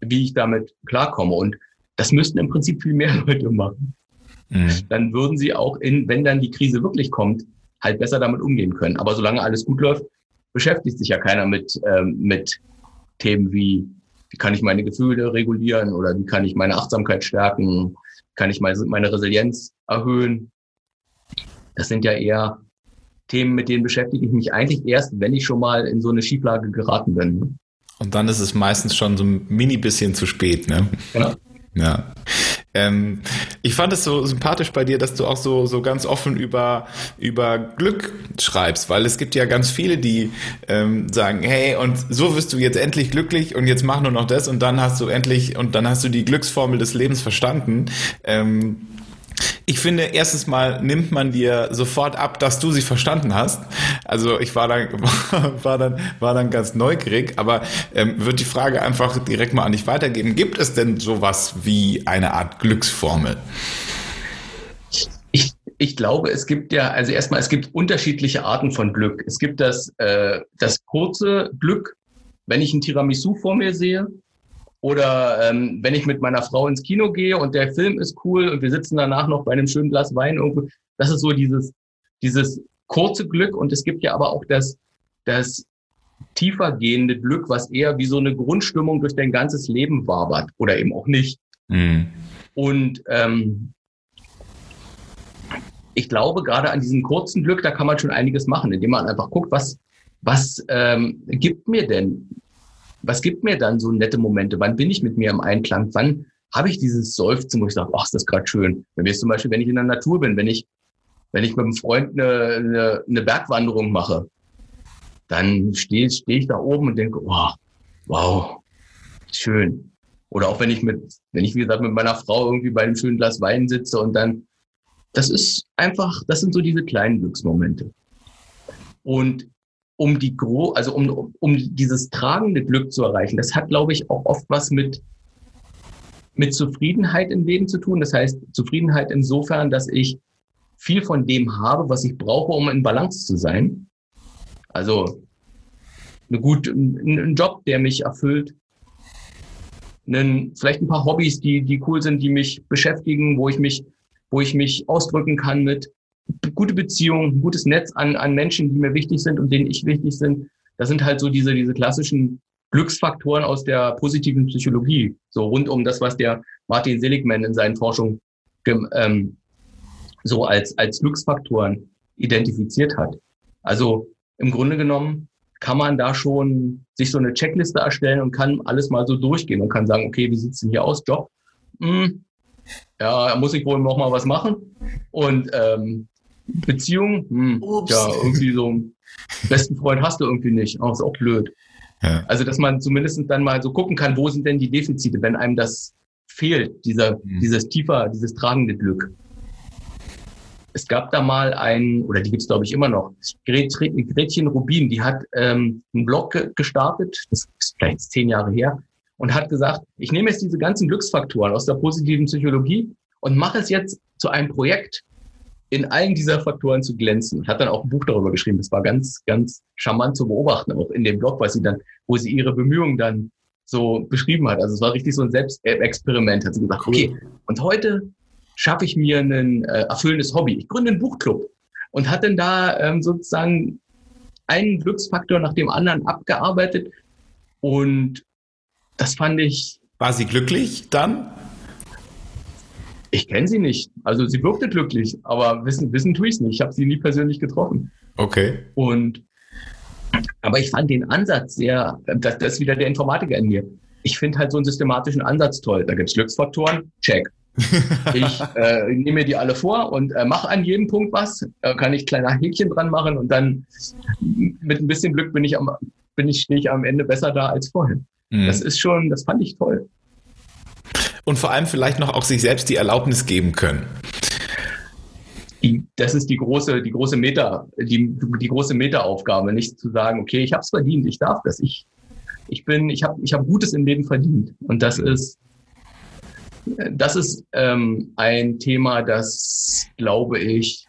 Speaker 1: wie ich damit klarkomme. Und das müssten im Prinzip viel mehr Leute machen. Mhm. Dann würden sie auch in, wenn dann die Krise wirklich kommt, halt besser damit umgehen können. Aber solange alles gut läuft, beschäftigt sich ja keiner mit, ähm, mit Themen wie wie kann ich meine Gefühle regulieren oder wie kann ich meine Achtsamkeit stärken, kann ich meine Resilienz erhöhen. Das sind ja eher Themen, mit denen beschäftige ich mich eigentlich erst, wenn ich schon mal in so eine Schieflage geraten bin.
Speaker 2: Und dann ist es meistens schon so ein mini bisschen zu spät, ne? Genau. Ja. Ähm, ich fand es so sympathisch bei dir, dass du auch so, so ganz offen über, über Glück schreibst, weil es gibt ja ganz viele, die ähm, sagen, hey, und so wirst du jetzt endlich glücklich und jetzt mach nur noch das und dann hast du endlich, und dann hast du die Glücksformel des Lebens verstanden. Ähm, ich finde, erstens mal nimmt man dir sofort ab, dass du sie verstanden hast. Also ich war dann, war dann, war dann ganz neugierig, aber ähm, wird die Frage einfach direkt mal an dich weitergeben. Gibt es denn sowas wie eine Art Glücksformel?
Speaker 1: Ich, ich glaube, es gibt ja, also erstmal, es gibt unterschiedliche Arten von Glück. Es gibt das, äh, das kurze Glück, wenn ich ein Tiramisu vor mir sehe, oder ähm, wenn ich mit meiner Frau ins Kino gehe und der Film ist cool und wir sitzen danach noch bei einem schönen Glas Wein irgendwo. Das ist so dieses, dieses kurze Glück. Und es gibt ja aber auch das, das tiefer gehende Glück, was eher wie so eine Grundstimmung durch dein ganzes Leben wabert oder eben auch nicht. Mhm. Und ähm, ich glaube, gerade an diesem kurzen Glück, da kann man schon einiges machen, indem man einfach guckt, was, was ähm, gibt mir denn was gibt mir dann so nette Momente? Wann bin ich mit mir im Einklang? Wann habe ich dieses Seufzen, wo ich sage, ach, ist das gerade schön. Mir ist zum Beispiel, wenn ich in der Natur bin, wenn ich, wenn ich mit einem Freund eine, eine, eine Bergwanderung mache, dann stehe steh ich da oben und denke, oh, wow, schön. Oder auch wenn ich mit, wenn ich, wie gesagt, mit meiner Frau irgendwie bei einem schönen Glas Wein sitze und dann, das ist einfach, das sind so diese kleinen Glücksmomente. Und um die Gro also um, um dieses tragende Glück zu erreichen. Das hat, glaube ich, auch oft was mit, mit Zufriedenheit im Leben zu tun. Das heißt, Zufriedenheit insofern, dass ich viel von dem habe, was ich brauche, um in Balance zu sein. Also eine gut, ein Job, der mich erfüllt, einen, vielleicht ein paar Hobbys, die, die cool sind, die mich beschäftigen, wo ich mich, wo ich mich ausdrücken kann mit, gute Beziehungen, ein gutes Netz an, an Menschen, die mir wichtig sind und denen ich wichtig sind. Das sind halt so diese, diese klassischen Glücksfaktoren aus der positiven Psychologie, so rund um das, was der Martin Seligman in seinen Forschungen ähm, so als, als Glücksfaktoren identifiziert hat. Also im Grunde genommen kann man da schon sich so eine Checkliste erstellen und kann alles mal so durchgehen und kann sagen, okay, wie sieht's denn hier aus, Job? Hm, ja, muss ich wohl noch mal was machen. Und ähm, Beziehung, hm, ja, irgendwie so einen besten Freund hast du irgendwie nicht. Oh, ist auch blöd. Ja. Also, dass man zumindest dann mal so gucken kann, wo sind denn die Defizite, wenn einem das fehlt, dieser, mhm. dieses tiefer, dieses tragende Glück. Es gab da mal ein, oder die gibt's glaube ich immer noch, Gretchen Rubin, die hat ähm, einen Blog gestartet, das ist vielleicht zehn Jahre her, und hat gesagt, ich nehme jetzt diese ganzen Glücksfaktoren aus der positiven Psychologie und mache es jetzt zu einem Projekt, in allen dieser Faktoren zu glänzen. Hat dann auch ein Buch darüber geschrieben. Das war ganz, ganz charmant zu beobachten, auch in dem Blog, was sie dann, wo sie ihre Bemühungen dann so beschrieben hat. Also es war richtig so ein Selbstexperiment. Hat sie gesagt, okay, und heute schaffe ich mir ein äh, erfüllendes Hobby. Ich gründe einen Buchclub und hat dann da ähm, sozusagen einen Glücksfaktor nach dem anderen abgearbeitet. Und das fand ich.
Speaker 2: War sie glücklich dann?
Speaker 1: Ich kenne sie nicht. Also sie wirkte glücklich, aber wissen, wissen tue ich es nicht. Ich habe sie nie persönlich getroffen.
Speaker 2: Okay.
Speaker 1: Und aber ich fand den Ansatz sehr, das, das ist wieder der Informatiker in mir. Ich finde halt so einen systematischen Ansatz toll. Da gibt es Glücksfaktoren, check. ich äh, nehme mir die alle vor und äh, mache an jedem Punkt was. Da kann ich kleine Häkchen dran machen und dann mit ein bisschen Glück bin ich am, bin ich, stehe ich am Ende besser da als vorher. Mhm. Das ist schon, das fand ich toll
Speaker 2: und vor allem vielleicht noch auch sich selbst die Erlaubnis geben können.
Speaker 1: Die, das ist die große, die große Meta, die, die große Meta-Aufgabe, nicht zu sagen, okay, ich habe es verdient, ich darf das, ich, ich bin, ich habe, ich habe Gutes im Leben verdient. Und das ist, das ist ähm, ein Thema, das glaube ich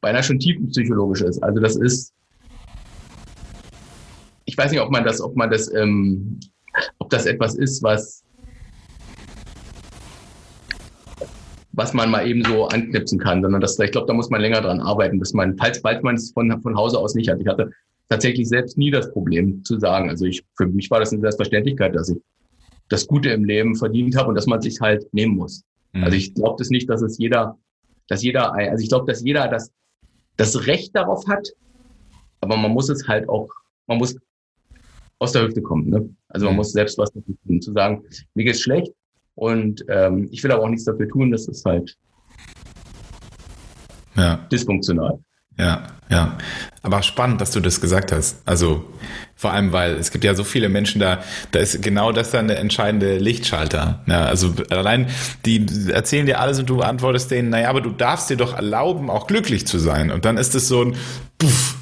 Speaker 1: beinahe schon tiefenpsychologisch ist. Also das ist, ich weiß nicht, ob man das, ob man das, ähm, ob das etwas ist, was was man mal eben so anknipsen kann, sondern das, ich glaube, da muss man länger dran arbeiten, bis man, falls, falls man es von, von Hause aus nicht hat. Ich hatte tatsächlich selbst nie das Problem zu sagen. Also ich, für mich war das eine Selbstverständlichkeit, dass ich das Gute im Leben verdient habe und dass man sich halt nehmen muss. Mhm. Also ich glaube das nicht, dass es jeder, dass jeder, also ich glaube, dass jeder das, das Recht darauf hat, aber man muss es halt auch, man muss aus der Hüfte kommen. Ne? Also man mhm. muss selbst was dafür tun, zu sagen, mir geht's schlecht, und ähm, ich will aber auch nichts dafür tun, das ist halt ja. dysfunktional.
Speaker 2: Ja, ja. Aber spannend, dass du das gesagt hast. Also vor allem, weil es gibt ja so viele Menschen da, da ist genau das dann der entscheidende Lichtschalter. Ja, also allein, die erzählen dir alles und du antwortest denen, naja, aber du darfst dir doch erlauben, auch glücklich zu sein. Und dann ist es so ein Puff,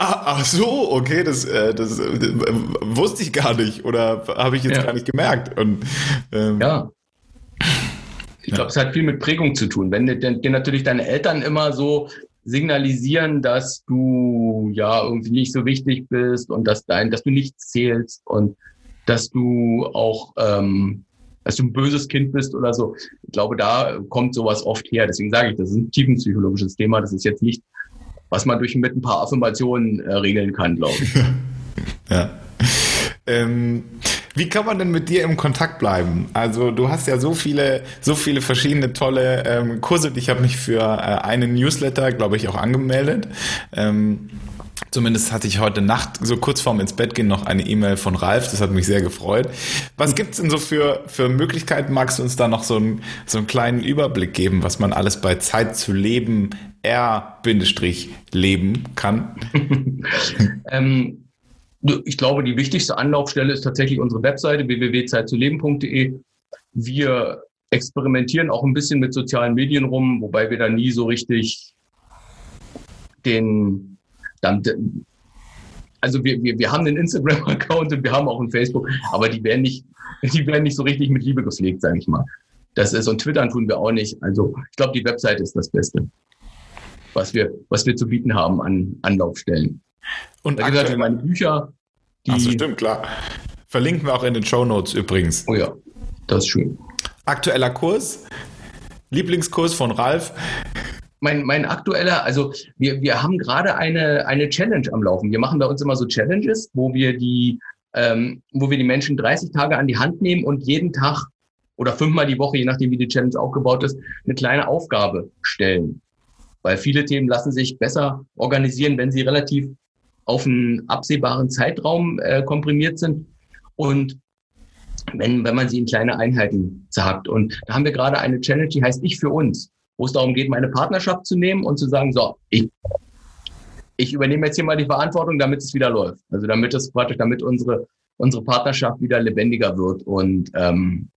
Speaker 2: Ah, ach so, okay, das, äh, das äh, wusste ich gar nicht oder habe ich jetzt ja. gar nicht gemerkt. Und,
Speaker 1: ähm, ja. Ich glaube, es hat viel mit Prägung zu tun. Wenn dir natürlich deine Eltern immer so signalisieren, dass du ja irgendwie nicht so wichtig bist und dass dein, dass du nichts zählst und dass du auch, ähm, dass du ein böses Kind bist oder so. Ich glaube, da kommt sowas oft her. Deswegen sage ich, das ist ein tiefenpsychologisches Thema. Das ist jetzt nicht was man durch mit ein paar Affirmationen äh, regeln kann, glaube ich.
Speaker 2: ja. Ähm, wie kann man denn mit dir im Kontakt bleiben? Also du hast ja so viele, so viele verschiedene tolle ähm, Kurse. Ich habe mich für äh, einen Newsletter, glaube ich, auch angemeldet. Ähm, Zumindest hatte ich heute Nacht, so kurz vorm ins Bett gehen, noch eine E-Mail von Ralf. Das hat mich sehr gefreut. Was gibt's denn so für, für Möglichkeiten? Magst du uns da noch so, ein, so einen kleinen Überblick geben, was man alles bei Zeit zu leben, R-leben kann?
Speaker 1: ähm, ich glaube, die wichtigste Anlaufstelle ist tatsächlich unsere Webseite www.zeitzuleben.de. Wir experimentieren auch ein bisschen mit sozialen Medien rum, wobei wir da nie so richtig den dann, also wir, wir, wir haben einen Instagram-Account und wir haben auch einen Facebook, aber die werden nicht, die werden nicht so richtig mit Liebe gepflegt, sage ich mal. Das ist, und Twittern tun wir auch nicht. Also ich glaube, die Webseite ist das Beste, was wir, was wir zu bieten haben an Anlaufstellen. Und da gesagt, meine Bücher.
Speaker 2: Die, Ach so, stimmt, klar. Verlinken wir auch in den Show Notes übrigens.
Speaker 1: Oh ja, das ist schön.
Speaker 2: Aktueller Kurs, Lieblingskurs von Ralf
Speaker 1: mein, mein aktueller, also wir, wir haben gerade eine, eine Challenge am Laufen. Wir machen bei uns immer so Challenges, wo wir die, ähm, wo wir die Menschen 30 Tage an die Hand nehmen und jeden Tag oder fünfmal die Woche, je nachdem wie die Challenge aufgebaut ist, eine kleine Aufgabe stellen. Weil viele Themen lassen sich besser organisieren, wenn sie relativ auf einen absehbaren Zeitraum äh, komprimiert sind. Und wenn, wenn man sie in kleine Einheiten sagt. Und da haben wir gerade eine Challenge, die heißt Ich für uns wo es darum geht, meine Partnerschaft zu nehmen und zu sagen, so, ich, ich übernehme jetzt hier mal die Verantwortung, damit es wieder läuft. Also damit es praktisch, damit unsere, unsere Partnerschaft wieder lebendiger wird und ähm,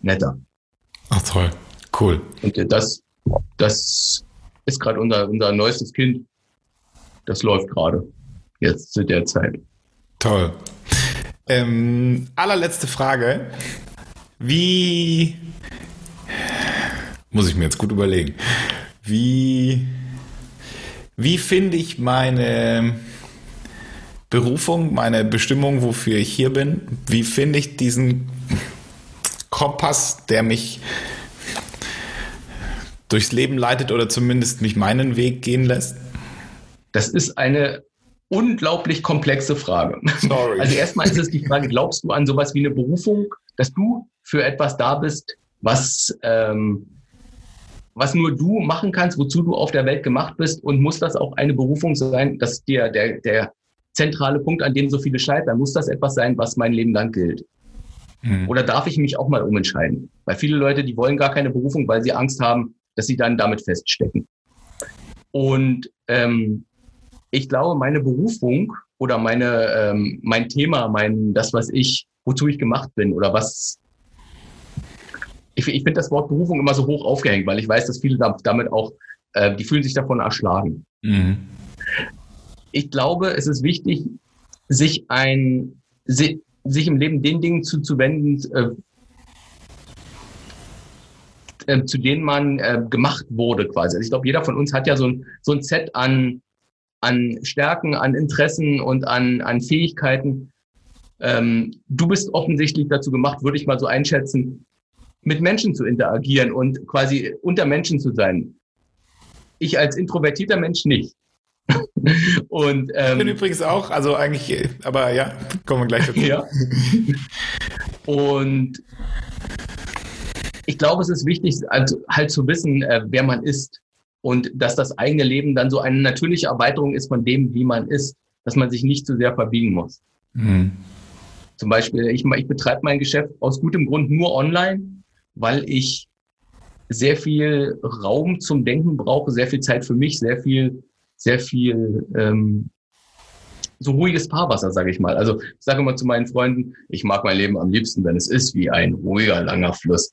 Speaker 1: netter.
Speaker 2: Ach toll, cool.
Speaker 1: Und das, das ist gerade unser, unser neuestes Kind. Das läuft gerade jetzt zu der Zeit.
Speaker 2: Toll. Ähm, allerletzte Frage. Wie Muss ich mir jetzt gut überlegen. Wie, wie finde ich meine Berufung, meine Bestimmung, wofür ich hier bin? Wie finde ich diesen Kompass, der mich durchs Leben leitet oder zumindest mich meinen Weg gehen lässt?
Speaker 1: Das ist eine unglaublich komplexe Frage. Sorry. Also erstmal ist es die Frage, glaubst du an sowas wie eine Berufung, dass du für etwas da bist, was, ähm, was nur du machen kannst, wozu du auf der Welt gemacht bist und muss das auch eine Berufung sein, dass dir der, der zentrale Punkt, an dem so viele scheitern, muss das etwas sein, was mein Leben lang gilt? Mhm. Oder darf ich mich auch mal umentscheiden? Weil viele Leute, die wollen gar keine Berufung, weil sie Angst haben, dass sie dann damit feststecken. Und ähm, ich glaube, meine Berufung oder meine, ähm, mein Thema, mein, das, was ich, wozu ich gemacht bin oder was, ich, ich finde das Wort Berufung immer so hoch aufgehängt, weil ich weiß, dass viele damit auch, äh, die fühlen sich davon erschlagen. Mhm. Ich glaube, es ist wichtig, sich ein, sich im Leben den Dingen zuzuwenden, äh, zu denen man äh, gemacht wurde quasi. Also ich glaube, jeder von uns hat ja so ein, so ein Set an, an Stärken, an Interessen und an, an Fähigkeiten. Ähm, du bist offensichtlich dazu gemacht, würde ich mal so einschätzen, mit Menschen zu interagieren und quasi unter Menschen zu sein. Ich als introvertierter Mensch nicht.
Speaker 2: und, ähm, ich bin übrigens auch, also eigentlich, aber ja, kommen wir gleich dazu. Ja.
Speaker 1: Und ich glaube, es ist wichtig, also halt zu wissen, äh, wer man ist und dass das eigene Leben dann so eine natürliche Erweiterung ist von dem, wie man ist, dass man sich nicht zu sehr verbiegen muss. Mhm. Zum Beispiel, ich, ich betreibe mein Geschäft aus gutem Grund nur online, weil ich sehr viel Raum zum Denken brauche, sehr viel Zeit für mich, sehr viel, sehr viel ähm, so ruhiges Fahrwasser, sage ich mal. Also ich sage immer zu meinen Freunden, ich mag mein Leben am liebsten, wenn es ist wie ein ruhiger, langer Fluss.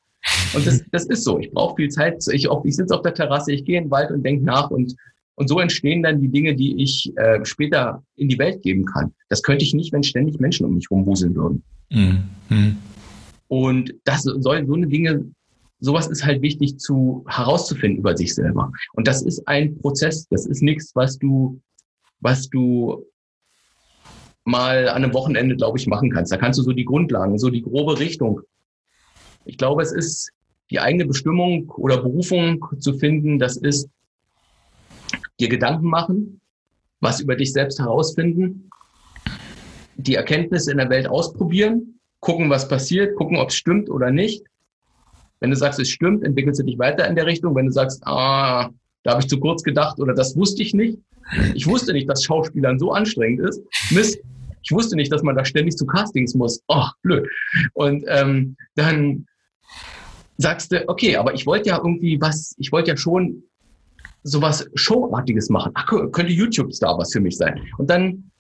Speaker 1: Und das, das ist so. Ich brauche viel Zeit. Ich, ich sitze auf der Terrasse, ich gehe in den Wald und denke nach und und so entstehen dann die Dinge, die ich äh, später in die Welt geben kann. Das könnte ich nicht, wenn ständig Menschen um mich rumwuseln würden. Mhm. Und das soll so eine Dinge, sowas ist halt wichtig zu herauszufinden über sich selber. Und das ist ein Prozess. Das ist nichts, was du, was du mal an einem Wochenende, glaube ich, machen kannst. Da kannst du so die Grundlagen, so die grobe Richtung ich glaube, es ist die eigene Bestimmung oder Berufung zu finden, das ist dir Gedanken machen, was über dich selbst herausfinden, die Erkenntnisse in der Welt ausprobieren, gucken, was passiert, gucken, ob es stimmt oder nicht. Wenn du sagst, es stimmt, entwickelst du dich weiter in der Richtung. Wenn du sagst, ah, da habe ich zu kurz gedacht oder das wusste ich nicht. Ich wusste nicht, dass Schauspielern so anstrengend ist. Mist, ich wusste nicht, dass man da ständig zu Castings muss. Oh, blöd. Und ähm, dann sagst du, okay, aber ich wollte ja irgendwie was, ich wollte ja schon sowas Showartiges machen. Ach, könnte YouTube-Star was für mich sein. Und dann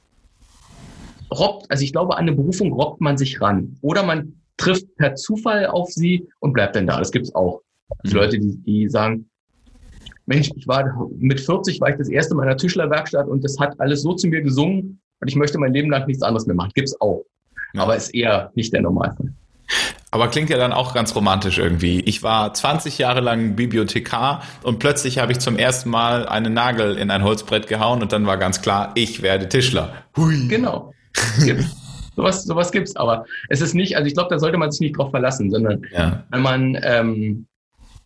Speaker 1: robbt, also ich glaube, an eine Berufung robbt man sich ran. Oder man trifft per Zufall auf sie und bleibt dann da. Das gibt's auch. Also mhm. Leute, die, die sagen, Mensch, ich war mit 40 war ich das erste Mal in der Tischlerwerkstatt und das hat alles so zu mir gesungen und ich möchte mein Leben lang nichts anderes mehr machen. Gibt's auch. Aber ist eher nicht der Normalfall.
Speaker 2: Aber klingt ja dann auch ganz romantisch irgendwie. Ich war 20 Jahre lang Bibliothekar und plötzlich habe ich zum ersten Mal einen Nagel in ein Holzbrett gehauen und dann war ganz klar, ich werde Tischler.
Speaker 1: Hui. Genau. Sowas, sowas gibt's. Aber es ist nicht, also ich glaube, da sollte man sich nicht drauf verlassen, sondern ja. wenn man, ähm,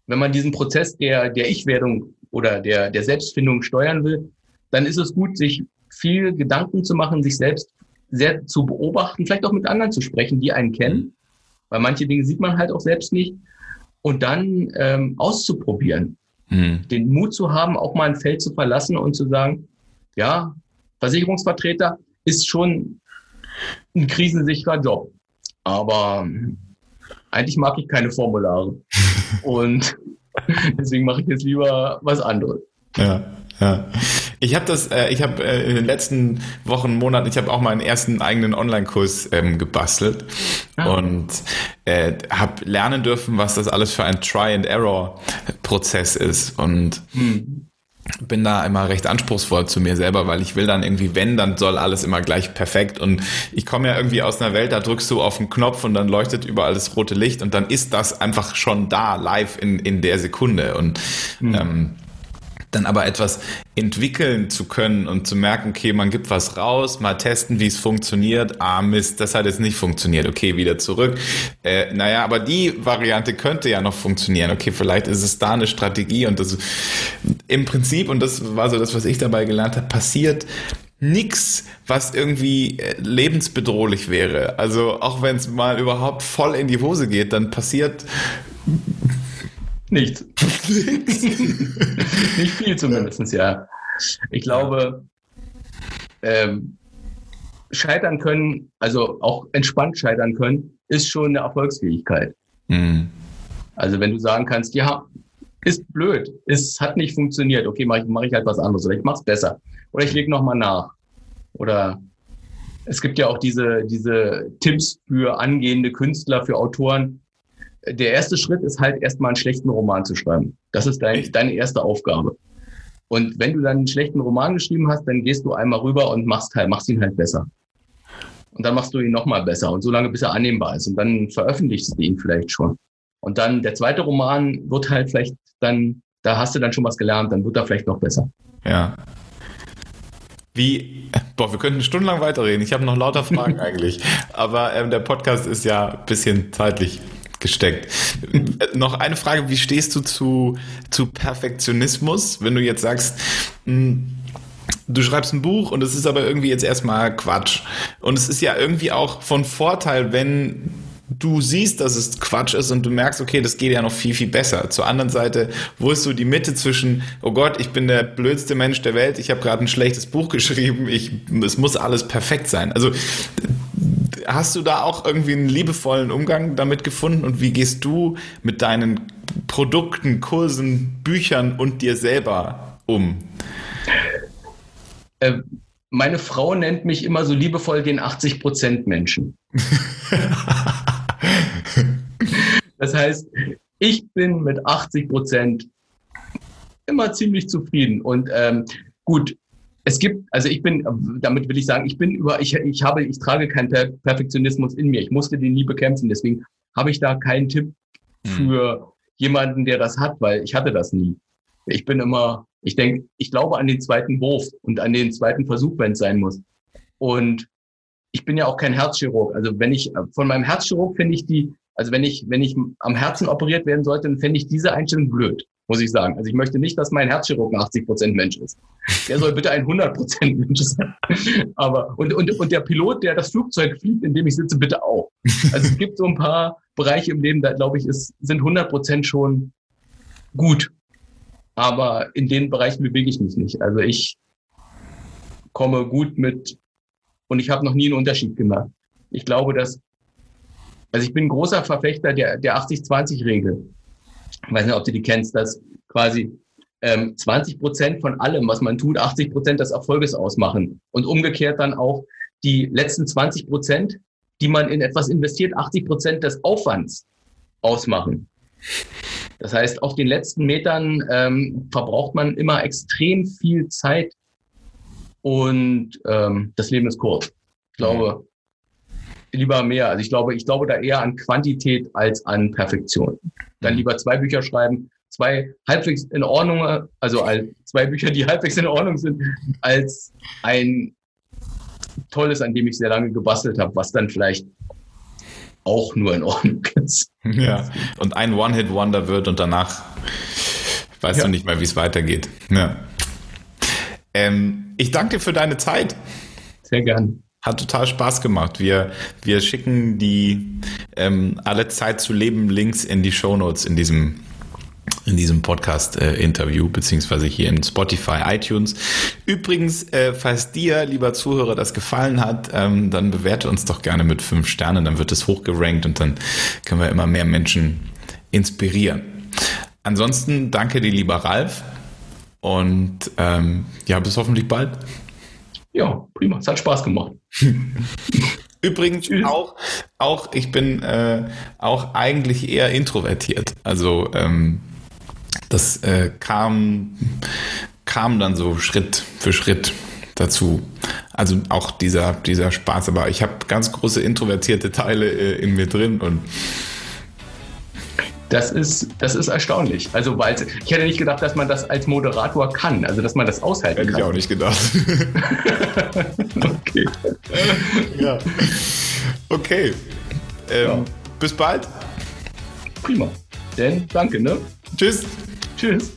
Speaker 1: wenn man diesen Prozess der, der Ich-Werdung oder der, der Selbstfindung steuern will, dann ist es gut, sich viel Gedanken zu machen, sich selbst sehr zu beobachten, vielleicht auch mit anderen zu sprechen, die einen kennen weil manche Dinge sieht man halt auch selbst nicht. Und dann ähm, auszuprobieren. Mhm. Den Mut zu haben, auch mal ein Feld zu verlassen und zu sagen, ja, Versicherungsvertreter ist schon ein krisensicherer Job. Aber eigentlich mag ich keine Formulare. und deswegen mache ich jetzt lieber was anderes.
Speaker 2: Ja, ja. Ich habe das, äh, ich habe äh, in den letzten Wochen, Monaten, ich habe auch meinen ersten eigenen Online-Kurs ähm, gebastelt ah. und äh, habe lernen dürfen, was das alles für ein Try-and-Error-Prozess ist. Und hm. bin da immer recht anspruchsvoll zu mir selber, weil ich will dann irgendwie, wenn, dann soll alles immer gleich perfekt. Und ich komme ja irgendwie aus einer Welt, da drückst du auf den Knopf und dann leuchtet überall das rote Licht und dann ist das einfach schon da, live in, in der Sekunde. Und mhm. ähm, dann aber etwas entwickeln zu können und zu merken, okay, man gibt was raus, mal testen, wie es funktioniert. Ah, Mist, das hat jetzt nicht funktioniert. Okay, wieder zurück. Äh, naja, aber die Variante könnte ja noch funktionieren. Okay, vielleicht ist es da eine Strategie und das im Prinzip, und das war so das, was ich dabei gelernt habe, passiert nix, was irgendwie äh, lebensbedrohlich wäre. Also auch wenn es mal überhaupt voll in die Hose geht, dann passiert
Speaker 1: Nichts. Nicht viel zumindest, ja. Ich glaube, ähm, scheitern können, also auch entspannt scheitern können, ist schon eine Erfolgsfähigkeit. Mhm. Also wenn du sagen kannst, ja, ist blöd, es hat nicht funktioniert, okay, mache ich, mach ich halt was anderes oder ich mache es besser oder ich lege nochmal nach. Oder es gibt ja auch diese, diese Tipps für angehende Künstler, für Autoren, der erste Schritt ist halt erstmal einen schlechten Roman zu schreiben. Das ist dein, deine erste Aufgabe. Und wenn du dann einen schlechten Roman geschrieben hast, dann gehst du einmal rüber und machst halt, machst ihn halt besser. Und dann machst du ihn nochmal besser und so lange, bis er annehmbar ist. Und dann veröffentlichst du ihn vielleicht schon. Und dann der zweite Roman wird halt vielleicht dann, da hast du dann schon was gelernt, dann wird er vielleicht noch besser.
Speaker 2: Ja. Wie, boah, wir könnten stundenlang weiterreden. Ich habe noch lauter Fragen eigentlich. Aber ähm, der Podcast ist ja ein bisschen zeitlich gesteckt. Noch eine Frage, wie stehst du zu, zu Perfektionismus, wenn du jetzt sagst, hm, du schreibst ein Buch und es ist aber irgendwie jetzt erstmal Quatsch. Und es ist ja irgendwie auch von Vorteil, wenn du siehst, dass es Quatsch ist und du merkst, okay, das geht ja noch viel, viel besser. Zur anderen Seite, wo ist so die Mitte zwischen, oh Gott, ich bin der blödste Mensch der Welt, ich habe gerade ein schlechtes Buch geschrieben, ich, es muss alles perfekt sein. Also hast du da auch irgendwie einen liebevollen Umgang damit gefunden und wie gehst du mit deinen Produkten, Kursen, Büchern und dir selber um?
Speaker 1: Äh, meine Frau nennt mich immer so liebevoll den 80% Menschen. das heißt, ich bin mit 80% immer ziemlich zufrieden. Und ähm, gut, es gibt, also ich bin, damit will ich sagen, ich bin über, ich, ich habe, ich trage keinen per Perfektionismus in mir. Ich musste den nie bekämpfen. Deswegen habe ich da keinen Tipp hm. für mhm. jemanden, der das hat, weil ich hatte das nie. Ich bin immer, ich denke, ich glaube an den zweiten Wurf und an den zweiten Versuch, wenn es sein muss. Und ich bin ja auch kein Herzchirurg. Also wenn ich von meinem Herzchirurg finde ich die, also wenn ich, wenn ich am Herzen operiert werden sollte, dann fände ich diese Einstellung blöd muss ich sagen. Also ich möchte nicht, dass mein Herzchirurg ein 80 Prozent Mensch ist. Der soll bitte ein 100 Prozent Mensch sein. Aber, und, und, und der Pilot, der das Flugzeug fliegt, in dem ich sitze, bitte auch. Also es gibt so ein paar Bereiche im Leben, da glaube ich, ist, sind 100 Prozent schon gut. Aber in den Bereichen bewege ich mich nicht. Also ich komme gut mit und ich habe noch nie einen Unterschied gemacht. Ich glaube, dass, also ich bin ein großer Verfechter der, der 80-20-Regel ich weiß nicht, ob du die kennst, dass quasi ähm, 20 Prozent von allem, was man tut, 80 Prozent des Erfolges ausmachen. Und umgekehrt dann auch die letzten 20 Prozent, die man in etwas investiert, 80 Prozent des Aufwands ausmachen. Das heißt, auf den letzten Metern ähm, verbraucht man immer extrem viel Zeit und ähm, das Leben ist kurz. Ich glaube, lieber mehr. Also ich glaube, ich glaube da eher an Quantität als an Perfektion. Dann lieber zwei Bücher schreiben, zwei halbwegs in Ordnung, also zwei Bücher, die halbwegs in Ordnung sind, als ein tolles, an dem ich sehr lange gebastelt habe, was dann vielleicht auch nur in Ordnung ist.
Speaker 2: Ja, und ein One-Hit-Wonder wird und danach weißt ja. du nicht mehr, wie es weitergeht. Ja. Ähm, ich danke für deine Zeit.
Speaker 1: Sehr gern.
Speaker 2: Hat total Spaß gemacht. Wir, wir schicken die ähm, alle Zeit zu leben Links in die Show Notes in diesem in diesem Podcast-Interview, äh, beziehungsweise hier in Spotify, iTunes. Übrigens, äh, falls dir, lieber Zuhörer, das gefallen hat, ähm, dann bewerte uns doch gerne mit fünf Sternen, dann wird es hochgerankt und dann können wir immer mehr Menschen inspirieren. Ansonsten danke dir, lieber Ralf, und ähm, ja, bis hoffentlich bald.
Speaker 1: Ja, prima. Es hat Spaß gemacht.
Speaker 2: Übrigens auch, auch ich bin äh, auch eigentlich eher introvertiert. Also ähm, das äh, kam kam dann so Schritt für Schritt dazu. Also auch dieser, dieser Spaß. Aber ich habe ganz große introvertierte Teile äh, in mir drin und
Speaker 1: das ist, das ist erstaunlich. Also, weil ich hätte nicht gedacht, dass man das als Moderator kann, also dass man das aushalten
Speaker 2: hätte
Speaker 1: kann.
Speaker 2: Hätte ich auch nicht gedacht. okay. ja. Okay. Ähm, ja. Bis bald.
Speaker 1: Prima. Denn danke, ne?
Speaker 2: Tschüss.
Speaker 1: Tschüss.